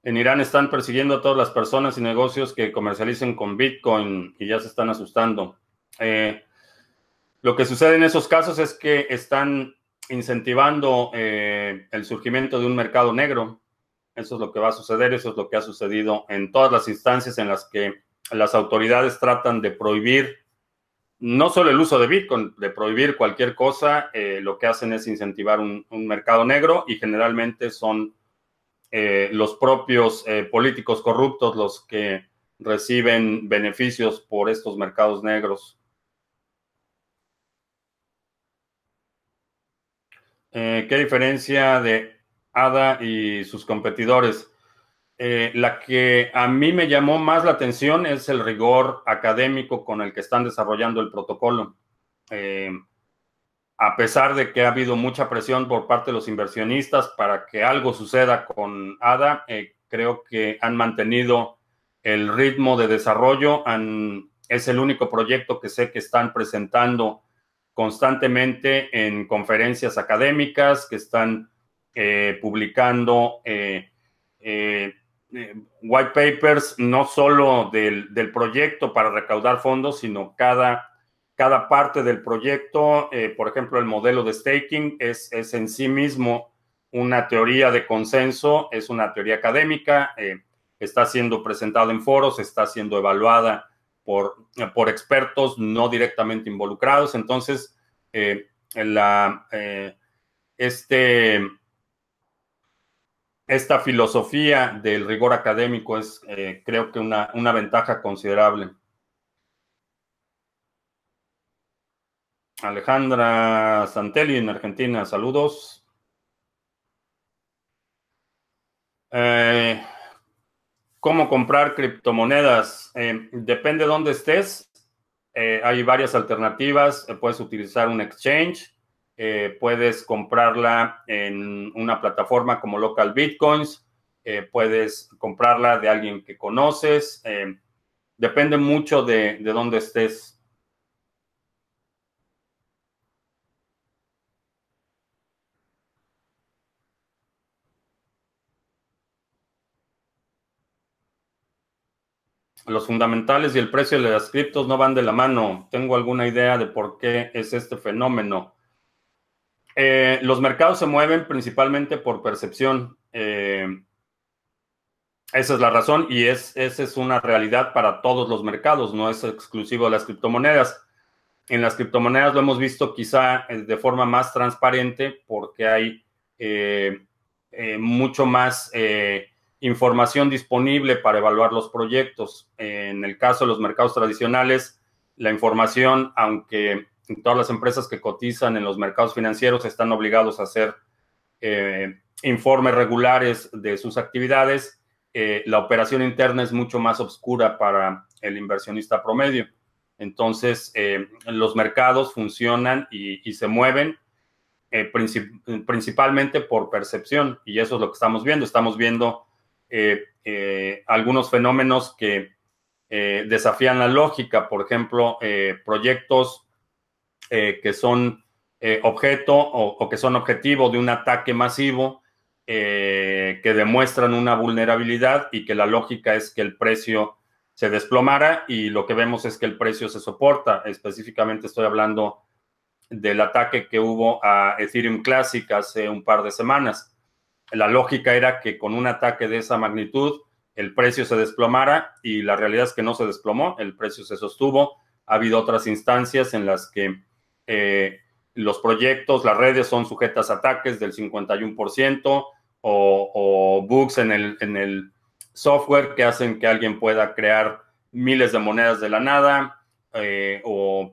En Irán están persiguiendo a todas las personas y negocios que comercialicen con Bitcoin y ya se están asustando. Eh, lo que sucede en esos casos es que están incentivando eh, el surgimiento de un mercado negro. Eso es lo que va a suceder, eso es lo que ha sucedido en todas las instancias en las que las autoridades tratan de prohibir no solo el uso de Bitcoin, de prohibir cualquier cosa, eh, lo que hacen es incentivar un, mercado negro y generalmente son eh, los propios políticos corruptos los que reciben beneficios por estos mercados negros. ¿Qué diferencia de ADA y sus competidores? Eh, la que a mí me llamó más la atención es el rigor académico con el que están desarrollando el protocolo. Eh, a pesar de que ha habido mucha presión por parte de los inversionistas para que algo suceda con ADA, eh, creo que han mantenido el ritmo de desarrollo. es el único proyecto que sé que están presentando constantemente en conferencias académicas, que están publicando eh, white papers no solo del, proyecto para recaudar fondos, sino cada, cada parte del proyecto. Eh, por ejemplo, el modelo de staking es, es, en sí mismo una teoría de consenso, es una teoría académica, eh, está siendo presentado en foros, está siendo evaluada por, expertos no directamente involucrados. Entonces, la, este esta filosofía del rigor académico es, eh, creo que, una, una, ventaja considerable. Alejandra Santelli en Argentina, saludos. Eh, ¿Cómo comprar criptomonedas? Eh, depende de dónde estés. hay varias alternativas. puedes utilizar un exchange eh, puedes comprarla en una plataforma como Local Bitcoins, eh, puedes comprarla de alguien que conoces, eh, depende mucho de, de dónde estés. Los fundamentales y el precio de las criptos no van de la mano. Tengo alguna idea de por qué es este fenómeno. Eh, los mercados se mueven principalmente por percepción. Eh, esa es la razón y es, esa es una realidad para todos los mercados, no es exclusivo de las criptomonedas. En las criptomonedas lo hemos visto quizá eh, de forma más transparente porque hay mucho más información disponible para evaluar los proyectos. En el caso de los mercados tradicionales, la información, aunque todas las empresas que cotizan en los mercados financieros están obligados a hacer eh, informes regulares de sus actividades, eh, la operación interna es mucho más oscura para el inversionista promedio. Entonces, eh, los mercados funcionan y, se mueven principalmente por percepción y eso es lo que estamos viendo. Estamos viendo eh, eh, algunos fenómenos que eh, desafían la lógica, por ejemplo, proyectos que son objeto o, que son objetivo de un ataque masivo que demuestran una vulnerabilidad y que la lógica es que el precio se desplomara y lo que vemos es que el precio se soporta. Específicamente estoy hablando del ataque que hubo a Ethereum Classic hace un par de semanas la lógica era que con un ataque de esa magnitud el precio se desplomara y la realidad es que no se desplomó, el precio se sostuvo. Ha habido otras instancias en las que eh, los proyectos, las redes son sujetas a ataques del 51% o, bugs en el, software que hacen que alguien pueda crear miles de monedas de la nada eh, o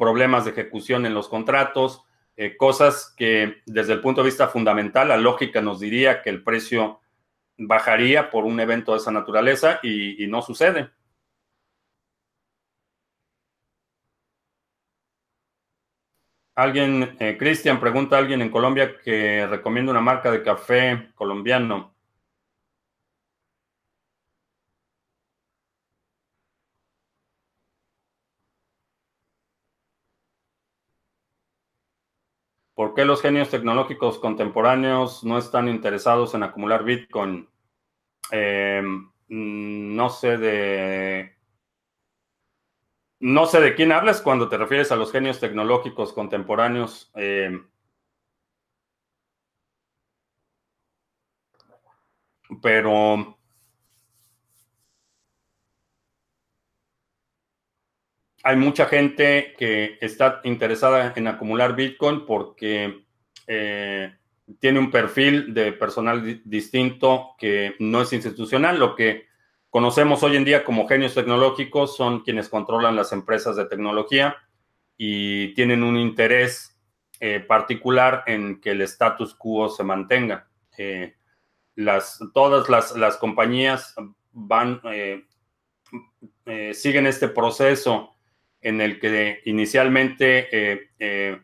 problemas de ejecución en los contratos. Eh, cosas que desde el punto de vista fundamental, la lógica nos diría que el precio bajaría por un evento de esa naturaleza y, no sucede. Alguien, eh, Cristian, pregunta a alguien en Colombia que recomienda una marca de café colombiano. ¿Por qué los genios tecnológicos contemporáneos no están interesados en acumular Bitcoin? Em, no sé de... No sé de quién hablas cuando te refieres a los genios tecnológicos contemporáneos. Em, pero hay mucha gente que está interesada en acumular Bitcoin porque eh, tiene un perfil de personal distinto que no es institucional. Lo que conocemos hoy en día como genios tecnológicos son quienes controlan las empresas de tecnología y tienen un interés eh, particular en que el status quo se mantenga. Eh, las, todas las, las compañías van, siguen este proceso en el que inicialmente eh, eh,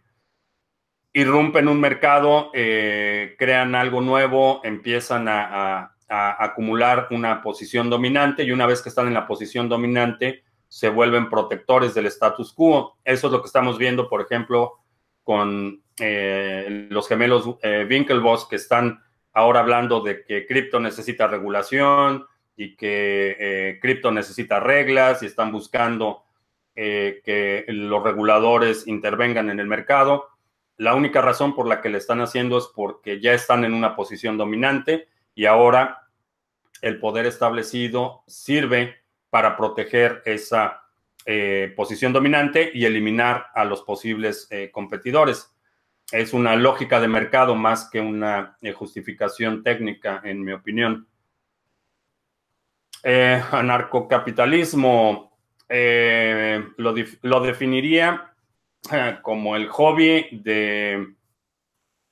irrumpen un mercado, eh, crean algo nuevo, empiezan a, acumular una posición dominante y una vez que están en la posición dominante, se vuelven protectores del status quo. Eso es lo que estamos viendo, por ejemplo, con los gemelos Winklevoss que están ahora hablando de que cripto necesita regulación y que cripto necesita reglas y están buscando eh, que los reguladores intervengan en el mercado. La única razón por la que le están haciendo es porque ya están en una posición dominante y ahora el poder establecido sirve para proteger esa eh, posición dominante y eliminar a los posibles eh, competidores. Es una lógica de mercado más que una justificación técnica, en mi opinión. anarcocapitalismo, eh, lo, definiría eh, como el hobby de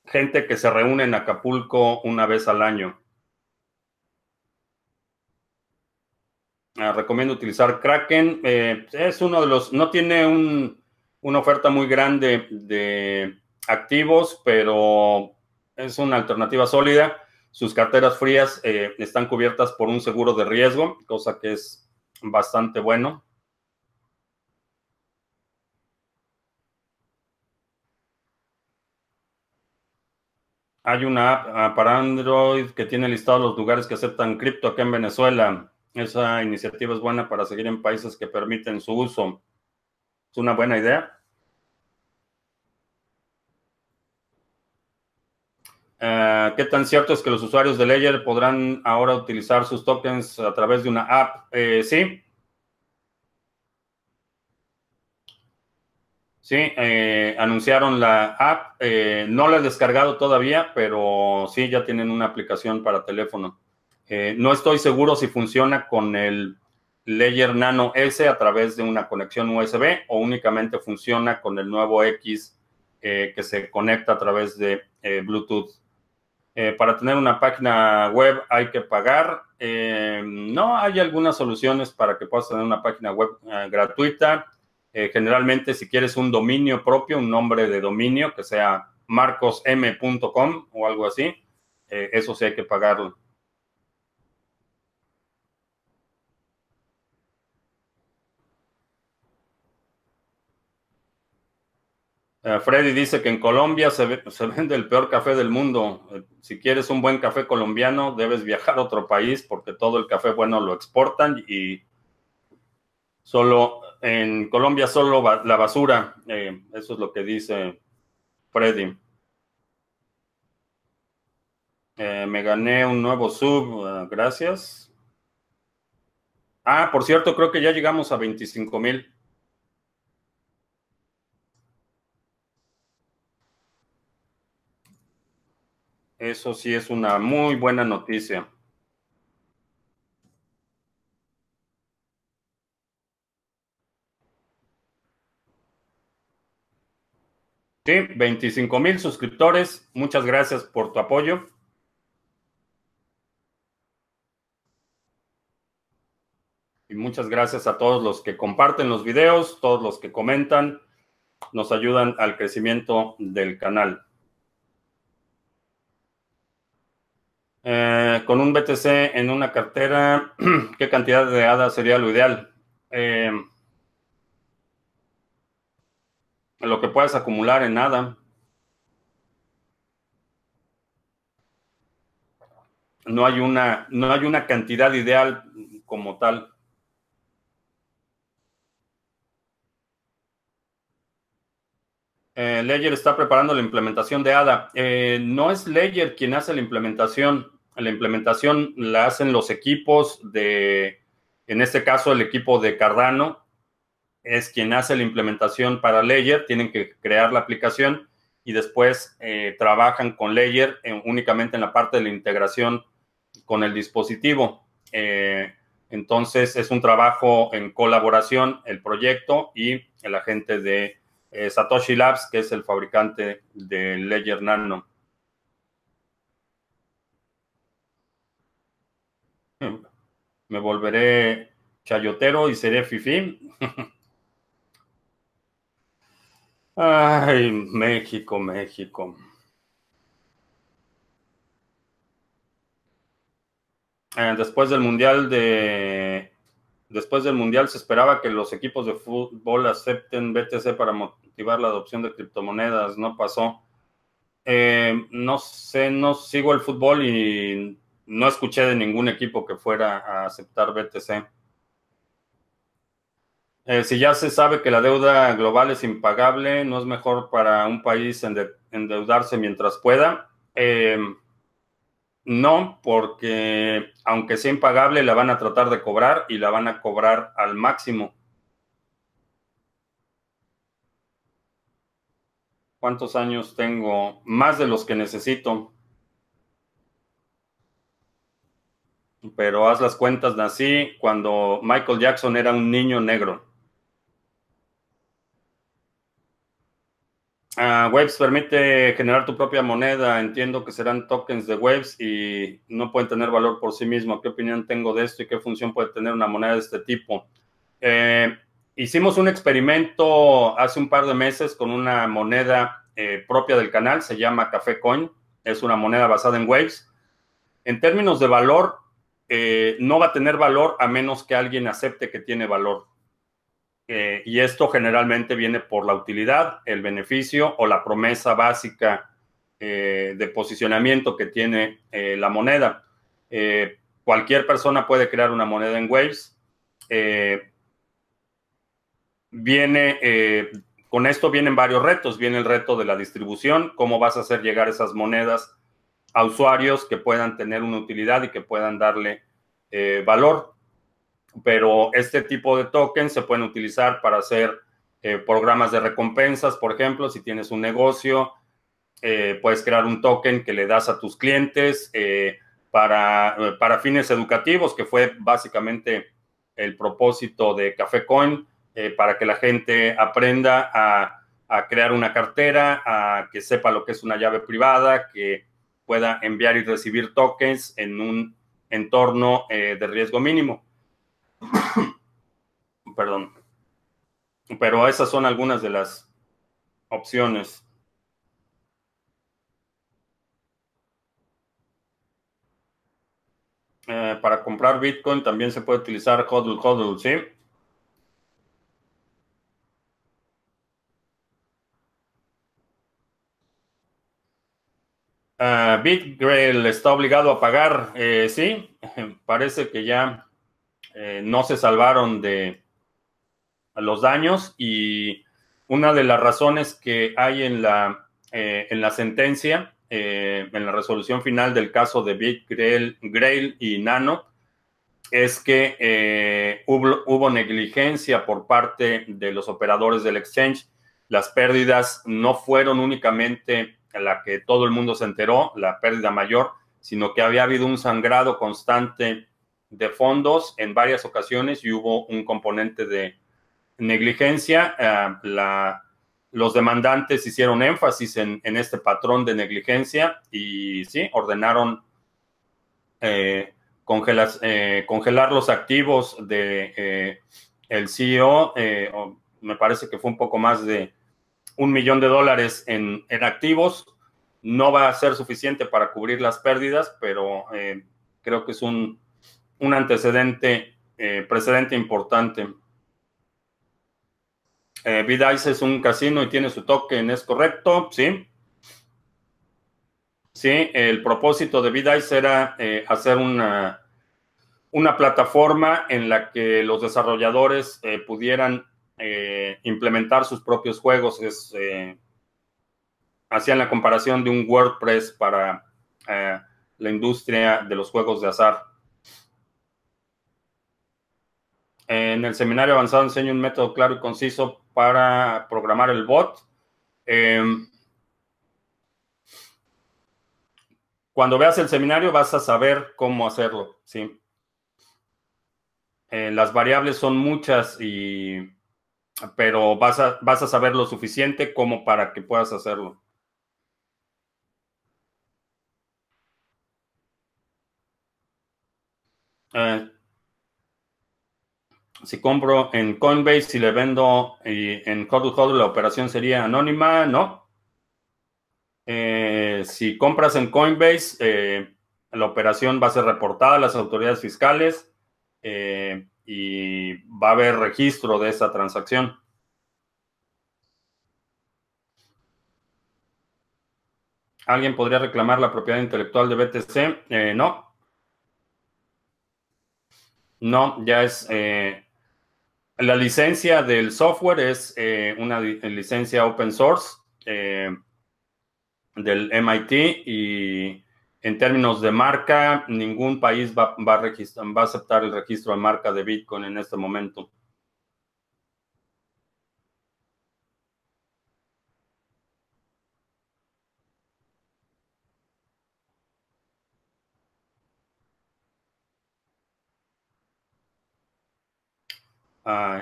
gente que se reúne en Acapulco una vez al año. Ah, recomiendo utilizar Kraken. Eh, es uno de los, no tiene una oferta muy grande de activos, pero es una alternativa sólida. Sus carteras frías están cubiertas por un seguro de riesgo, cosa que es bastante bueno. Hay una app ah, para Android que tiene listados los lugares que aceptan cripto acá en Venezuela. Esa iniciativa es buena para seguir en países que permiten su uso. Es una buena idea. Eh, ¿Qué tan cierto es que los usuarios de Ledger podrán ahora utilizar sus tokens a través de una app? Eh, sí. Sí, eh, anunciaron la app. no la he descargado todavía, pero sí, ya tienen una aplicación para teléfono. no estoy seguro si funciona con el Ledger Nano S a través de una conexión USB o únicamente funciona con el nuevo X que se conecta a través de Bluetooth. Eh, para tener una página web hay que pagar. Eh, no, hay algunas soluciones para que puedas tener una página web eh, generalmente, si quieres un dominio propio, un nombre de dominio que sea marcosm.com o algo así, eso sí hay que pagarlo. Eh, Freddy dice que en Colombia se, vende el peor café del mundo. Eh, si quieres un buen café colombiano, debes viajar a otro país porque todo el café bueno lo exportan y solo en Colombia solo la basura. Eh, eso es lo que dice Freddy. me gané un nuevo sub, gracias. Ah, por cierto, creo que ya llegamos a 25 mil. Eso sí es una muy buena noticia. Sí, 25 mil suscriptores. Muchas gracias por tu apoyo. Y muchas gracias a todos los que comparten los videos, todos los que comentan, nos ayudan al crecimiento del canal. Eh, con un BTC en una cartera, ¿qué cantidad de ADA sería lo ideal? Eh, lo que puedes acumular en ADA. No hay una, no hay una cantidad ideal como tal. Eh, está preparando la implementación de ADA. no es Ledger quien hace la implementación la implementación la hacen los equipos de, en este caso el equipo de Cardano es quien hace la implementación para Ledger, tienen que crear la aplicación y después eh, trabajan con Ledger únicamente en la parte de la integración con el dispositivo. Eh, entonces es un trabajo en colaboración el proyecto y el agente de eh, Satoshi Labs, que es el fabricante de Ledger Nano. Me volveré chayotero y seré fifí. Ay, México, México. Eh, después del mundial de después del mundial se esperaba que los equipos de fútbol acepten BTC para motivar la adopción de criptomonedas. No pasó. Eh, no sé, no sigo el fútbol y no escuché de ningún equipo que fuera a aceptar BTC. Eh, si ya se sabe que la deuda global es impagable, ¿no es mejor para un país endeudarse mientras pueda? Em, no, porque aunque sea impagable, la van a tratar de cobrar y la van a cobrar al máximo. ¿Cuántos años tengo? Más de los que necesito. pero haz las cuentas, nací cuando Michael Jackson era un niño negro. Uh, Waves permite generar tu propia moneda. Entiendo que serán tokens de Waves y no pueden tener valor por sí mismo. ¿Qué opinión tengo de esto y qué función puede tener una moneda de este tipo? Eh, hicimos un experimento hace un par de meses con una moneda eh, propia del canal. Se llama Café Coin. Es una moneda basada en Waves. En términos de valor, eh, no va a tener valor a menos que alguien acepte que tiene valor. Eh, y esto generalmente viene por la utilidad, el beneficio o la promesa básica eh, de posicionamiento que tiene la moneda. cualquier persona puede crear una moneda en Waves. viene, con esto vienen varios retos. Viene el reto de la distribución, cómo vas a hacer llegar esas monedas a usuarios que puedan tener una utilidad y que puedan darle valor pero este tipo de tokens se pueden utilizar para hacer eh, programas de recompensas, por ejemplo, si tienes un negocio, eh, puedes crear un token que le das a tus clientes eh, para, para, fines educativos, que fue básicamente el propósito de Café Coin, para que la gente aprenda a, a, crear una cartera, a que sepa lo que es una llave privada, que pueda enviar y recibir tokens en un entorno de riesgo mínimo. Perdón. Pero esas son algunas de las opciones. Eh, para comprar Bitcoin también se puede utilizar HODL HODL, ¿sí? Uh, BitGrail está obligado a pagar, eh, sí, parece que ya eh, no se salvaron de los daños y una de las razones que hay en la, eh, en la sentencia, eh, en la resolución final del caso de Big Grail, y Nano, es que hubo, hubo, negligencia por parte de los operadores del exchange. Las pérdidas no fueron únicamente la que todo el mundo se enteró, la pérdida mayor, sino que había habido un sangrado constante de fondos en varias ocasiones y hubo un componente de negligencia. Eh, los demandantes hicieron énfasis en, este patrón de negligencia y sí, ordenaron eh, eh, congelar los activos de el CEO. me parece que fue un poco más de un millón de dólares en, en activos. No va a ser suficiente para cubrir las pérdidas, pero creo que es un un antecedente, eh, precedente importante. Eh, Vidice es un casino y tiene su token, ¿es correcto? Sí. Sí, el propósito de Vidice era eh, hacer una, una plataforma en la que los desarrolladores eh, pudieran implementar sus propios juegos. Es, hacían la comparación de un WordPress para la industria de los juegos de azar. En el seminario avanzado enseño un método claro y conciso para programar el bot. Em, cuando veas el seminario vas a saber cómo hacerlo, ¿sí? Eh, las variables son muchas y pero vas a, vas a saber lo suficiente como para que puedas hacerlo. Eh, si compro en Coinbase y le vendo en HODL HODL, la operación sería anónima, ¿no? Eh, si compras en Coinbase, eh, la operación va a ser reportada a las autoridades fiscales eh, y va a haber registro de esa transacción. ¿Alguien podría reclamar la propiedad intelectual de BTC? no. No, ya es la licencia del software es eh, una licencia open source eh, del MIT y en términos de marca, ningún país va, va, va, a aceptar el registro de marca de Bitcoin en este momento.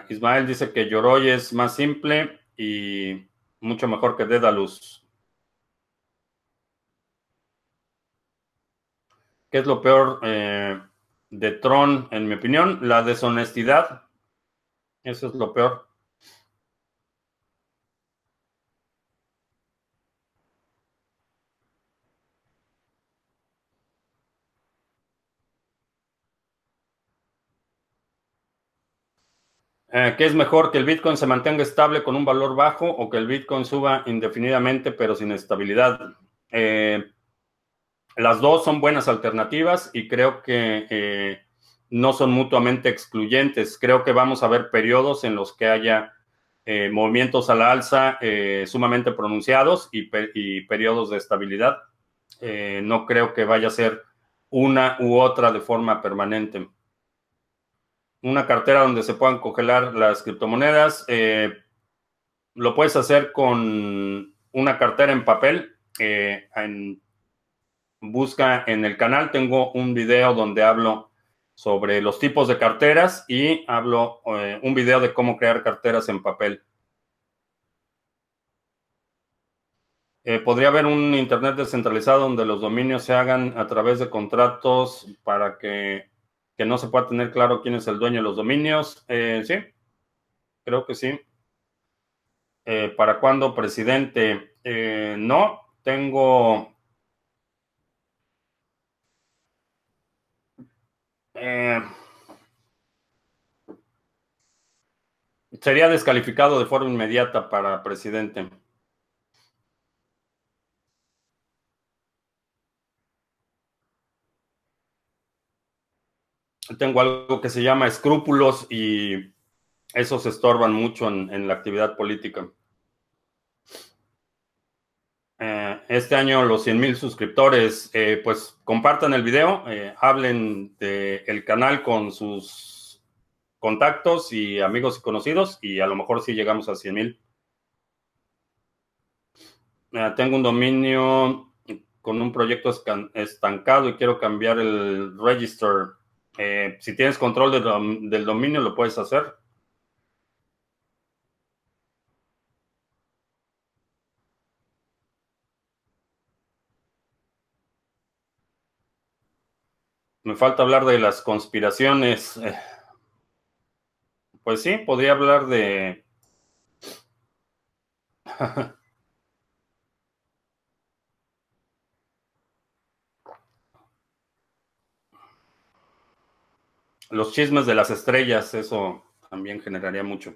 Ismael dice que Yoroi es más simple y mucho mejor que Dedalus. ¿Qué es lo peor eh, de Tron, en mi opinión? La deshonestidad. Eso es lo peor. Eh, ¿Qué es mejor que el Bitcoin se mantenga estable con un valor bajo o que el Bitcoin suba indefinidamente pero sin estabilidad? Eh, Las dos son buenas alternativas y creo que eh, no son mutuamente excluyentes. Creo que vamos a ver periodos en los que haya movimientos a la alza sumamente pronunciados y, periodos de estabilidad. no creo que vaya a ser una u otra de forma permanente. Una cartera donde se puedan congelar las criptomonedas. lo puedes hacer con una cartera en papel. en busca en el canal, tengo un video donde hablo sobre los tipos de carteras y hablo eh, un video de cómo crear carteras en papel. Eh, podría haber un Internet descentralizado donde los dominios se hagan a través de contratos para que, no se pueda tener claro quién es el dueño de los dominios. Eh, sí, creo que sí. ¿Para cuándo, presidente? no, tengo Eh, sería descalificado de forma inmediata para presidente. Tengo algo que se llama escrúpulos y esos estorban mucho en la actividad política. Eh, este año los 100 mil suscriptores, eh, pues compartan el video, eh, hablen del canal con sus contactos y amigos y conocidos y a lo mejor si llegamos a 100 mil. tengo un dominio con un proyecto estancado y quiero cambiar el register. Si tienes control del dominio, lo puedes hacer. Me falta hablar de las conspiraciones. Eh, pues sí, podría hablar de... Los chismes de las estrellas, eso también generaría mucho.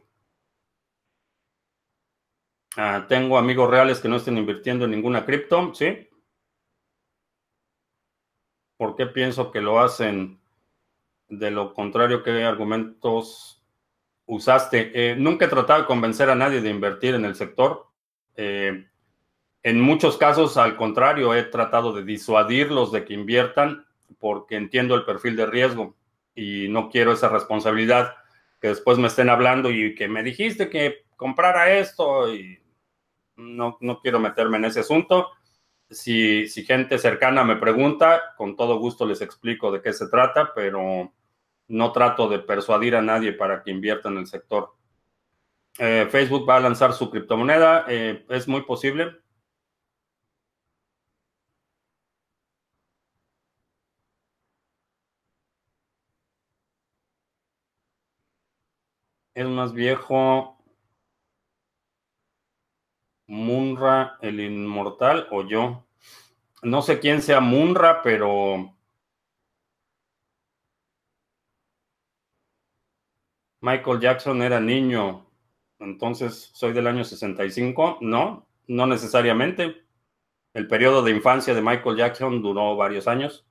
Ah, tengo amigos reales que no estén invirtiendo en ninguna cripto, ¿sí? ¿Por qué pienso que lo hacen? De lo contrario, ¿qué argumentos usaste? Eh, nunca he tratado de convencer a nadie de invertir en el sector. Eh, en muchos casos, al contrario, he tratado de disuadirlos de que inviertan porque entiendo el perfil de riesgo y no quiero esa responsabilidad que después me estén hablando y que me dijiste que comprara esto y no, no quiero meterme en ese asunto si, gente cercana me pregunta, con todo gusto les explico de qué se trata, pero no trato de persuadir a nadie para que invierta en el sector. Eh, Facebook va a lanzar su criptomoneda, eh, es muy posible. Es más viejo Munra el inmortal o yo. No sé quién sea Munra, pero Michael Jackson era niño, entonces soy del año 65. No, no necesariamente. El periodo de infancia de Michael Jackson duró varios años.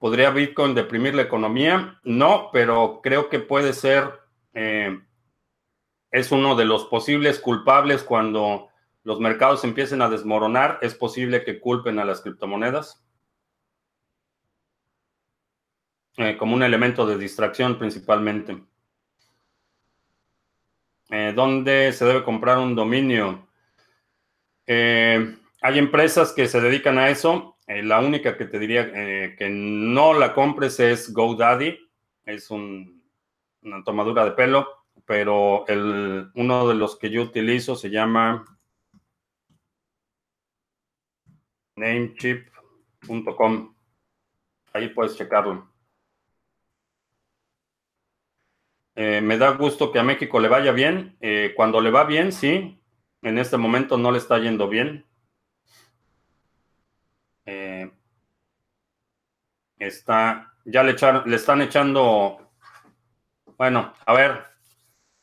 ¿Podría Bitcoin deprimir la economía? No, pero creo que puede ser eh, es uno de los posibles culpables cuando los mercados empiecen a desmoronar. Es posible que culpen a las criptomonedas eh, como un elemento de distracción principalmente. Eh, ¿Dónde se debe comprar un dominio? hay empresas que se dedican a eso. La única que te diría que no la compres es GoDaddy. Es un una tomadura de pelo, pero uno de los que yo utilizo se llama namechip.com. Ahí puedes checarlo. Eh, me da gusto que a México le vaya bien. Eh, cuando le va bien, sí. En este momento no le está yendo bien. Eh, está, ya le, le están echando bueno, a ver,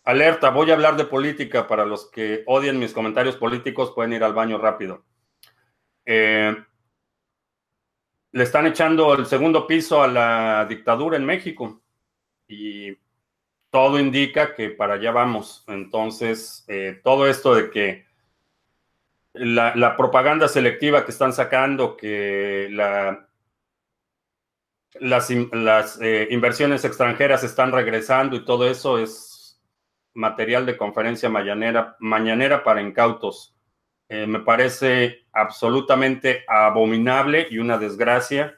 Alerta, voy a hablar de política. Para los que odian mis comentarios políticos, pueden ir al baño rápido. Eh, le están echando el segundo piso a la dictadura en México y todo indica que para allá vamos. Entonces, eh, todo esto de que la, propaganda selectiva que están sacando, que la, las, eh, inversiones extranjeras están regresando y todo eso es material de conferencia mañanera, mañanera para incautos. Eh, me parece absolutamente abominable y una desgracia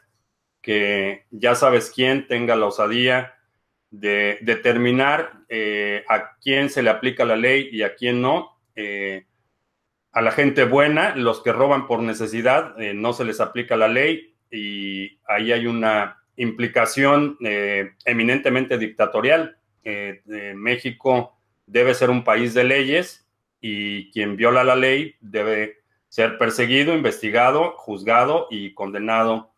que ya sabes quién tenga la osadía de determinar eh, a quién se le aplica la ley y a quién no. A la gente buena, los que roban por necesidad, no se les aplica la ley y ahí hay una implicación eminentemente dictatorial. México debe ser un país de leyes y quien viola la ley debe ser perseguido, investigado, juzgado y condenado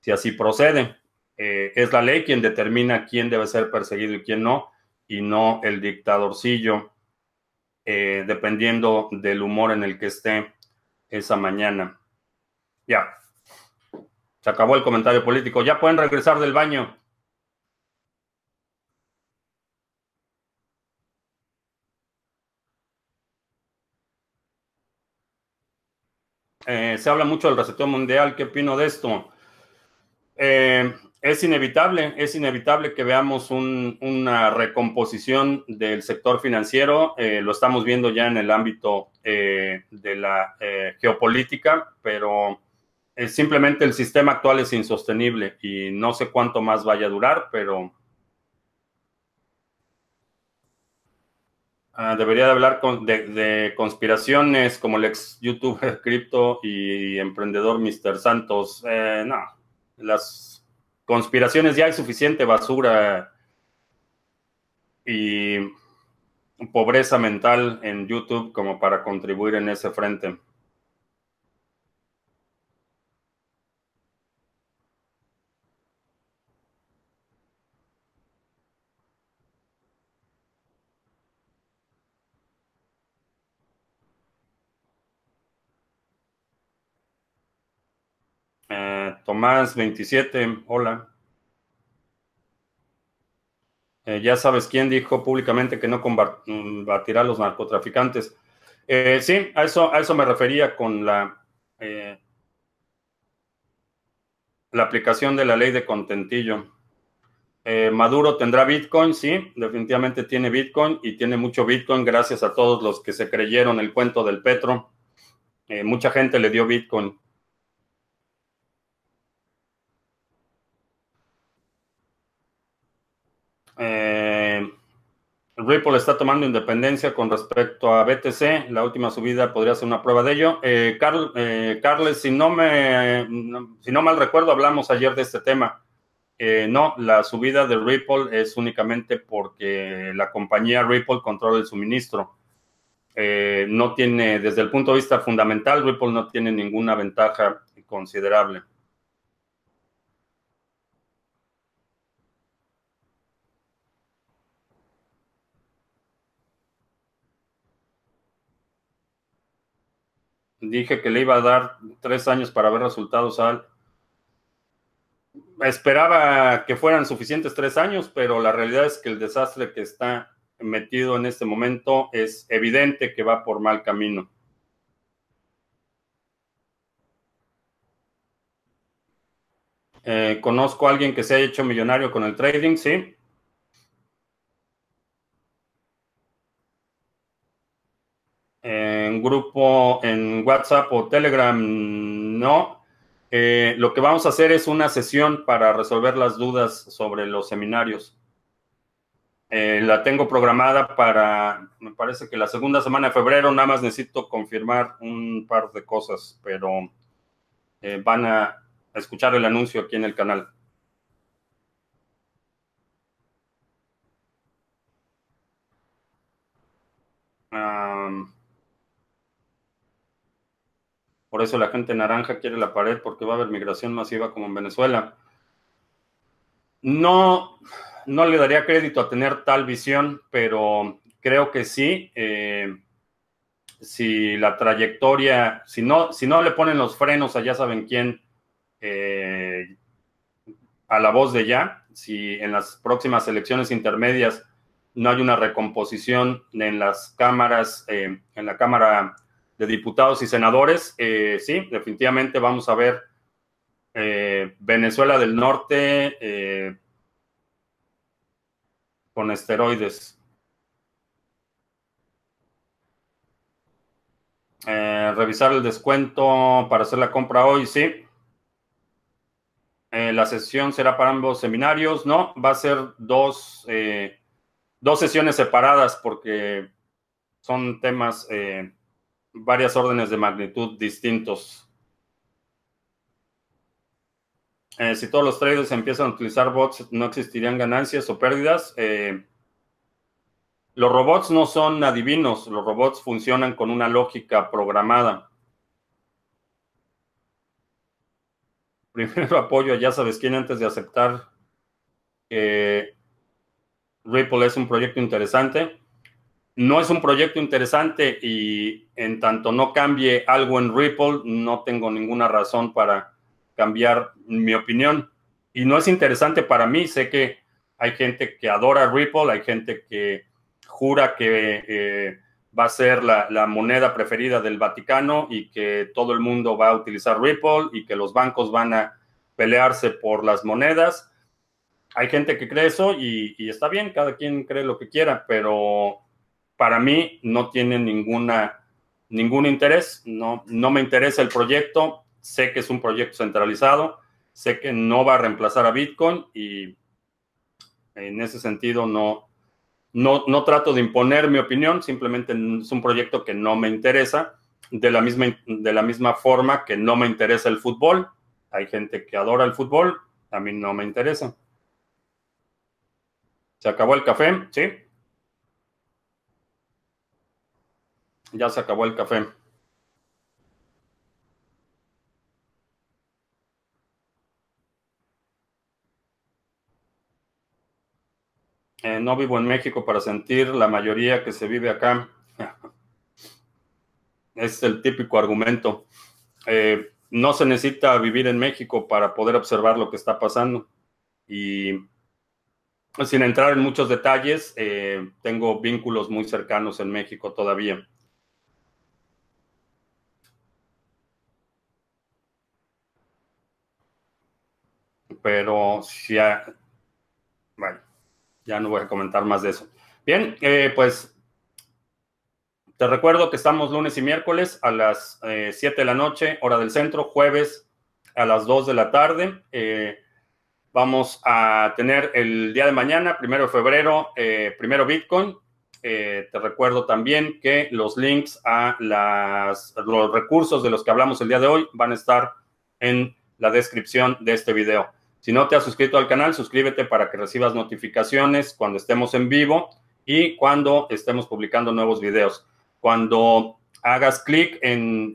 si así procede. Eh, es la ley quien determina quién debe ser perseguido y quién no, y no el dictadorcillo, eh, dependiendo del humor en el que esté esa mañana. Ya. Se acabó el comentario político. Ya pueden regresar del baño. Eh, se habla mucho del reseteo mundial. ¿Qué opino de esto? Eh, es inevitable, es inevitable que veamos una recomposición del sector financiero. Eh, lo estamos viendo ya en el ámbito de la geopolítica, pero simplemente el sistema actual es insostenible y no sé cuánto más vaya a durar, pero Ah, debería de hablar de, conspiraciones como el ex youtuber cripto y emprendedor Mr. Santos. Eh, no, las conspiraciones ya hay suficiente basura y pobreza mental en YouTube como para contribuir en ese frente. Tomás 27, hola. Eh, ya sabes quién dijo públicamente que no combatirá a los narcotraficantes. Eh, sí, a eso, a eso me refería con la, eh, la aplicación de la ley de contentillo. Maduro tendrá Bitcoin, sí, definitivamente tiene Bitcoin y tiene mucho Bitcoin gracias a todos los que se creyeron el cuento del Petro. mucha gente le dio Bitcoin. Eh, Ripple está tomando independencia con respecto a BTC. La última subida podría ser una prueba de ello. Eh, eh, Carles, si no, me, si no mal recuerdo, hablamos ayer de este tema. Eh, no, la subida de Ripple es únicamente porque la compañía Ripple controla el suministro. no tiene, desde el punto de vista fundamental, Ripple no tiene ninguna ventaja considerable. Dije que le iba a dar tres años para ver resultados al... Esperaba que fueran suficientes tres años, pero la realidad es que el desastre que está metido en este momento es evidente que va por mal camino. Eh, conozco a alguien que se haya hecho millonario con el trading, sí. en grupo en WhatsApp o Telegram, no. Eh, lo que vamos a hacer es una sesión para resolver las dudas sobre los seminarios. Eh, la tengo programada para, me parece que la segunda semana de febrero, nada más necesito confirmar un par de cosas, pero eh, van a escuchar el anuncio aquí en el canal. Por eso la gente naranja quiere la pared porque va a haber migración masiva como en Venezuela. No, no le daría crédito a tener tal visión, pero creo que sí. Eh, si la trayectoria, si no, si no le ponen los frenos a ya saben quién eh, a la voz de ya, si en las próximas elecciones intermedias no hay una recomposición en las cámaras, en la Cámara de Diputados y Senadores, sí, definitivamente vamos a ver Venezuela del Norte con esteroides. Eh, revisar el descuento para hacer la compra hoy, sí. Eh, la sesión será para ambos seminarios. No, va a ser dos, eh, dos sesiones separadas porque son temas, varias órdenes de magnitud distintos. Eh, si todos los traders empiezan a utilizar bots, ¿no existirían ganancias o pérdidas? Eh, los robots no son adivinos, los robots funcionan con una lógica programada. Primero apoyo ya sabes quién antes de aceptar que Ripple es un proyecto interesante. No es un proyecto interesante y en tanto no cambie algo en Ripple, no tengo ninguna razón para cambiar mi opinión. Y no es interesante para mí, sé que hay gente que adora Ripple, hay gente que jura que eh, va a ser la, la, moneda preferida del Vaticano y que todo el mundo va a utilizar Ripple y que los bancos van a pelearse por las monedas. Hay gente que cree eso y, y está bien, cada quien cree lo que quiera, pero para mí no tiene ninguna, ningún interés, no, no me interesa el proyecto, sé que es un proyecto centralizado, sé que no va a reemplazar a Bitcoin y en ese sentido no, no, no trato de imponer mi opinión, simplemente es un proyecto que no me interesa, de la misma, de la misma forma que no me interesa el fútbol. Hay gente que adora el fútbol, a mí no me interesa. ¿Se acabó el café? Sí. Ya se acabó el café. Eh, no vivo en México para sentir la mayoría que se vive acá. es el típico argumento. Eh, no se necesita vivir en México para poder observar lo que está pasando. Y sin entrar en muchos detalles, eh, tengo vínculos muy cercanos en México todavía. Pero si... Bueno ya no voy a comentar más de eso. Bien, eh, pues te recuerdo que estamos lunes y miércoles a las 7 eh, de la noche, hora del centro, jueves a las 2 de la tarde. Eh, vamos a tener el día de mañana, primero de febrero, primero Bitcoin. te recuerdo también que los links a las, los recursos de los que hablamos el día de hoy van a estar en la descripción de este video. Si no te has suscrito al canal, suscríbete para que recibas notificaciones cuando estemos en vivo y cuando estemos publicando nuevos videos. Cuando hagas clic en,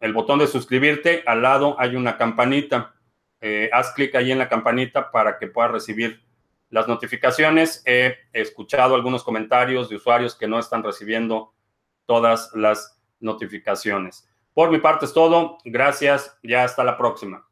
el botón de suscribirte, al lado hay una campanita. Eh, haz clic ahí en la campanita para que puedas recibir las notificaciones. He escuchado algunos comentarios de usuarios que no están recibiendo todas las notificaciones. Por mi parte es todo. Gracias. Ya hasta la próxima.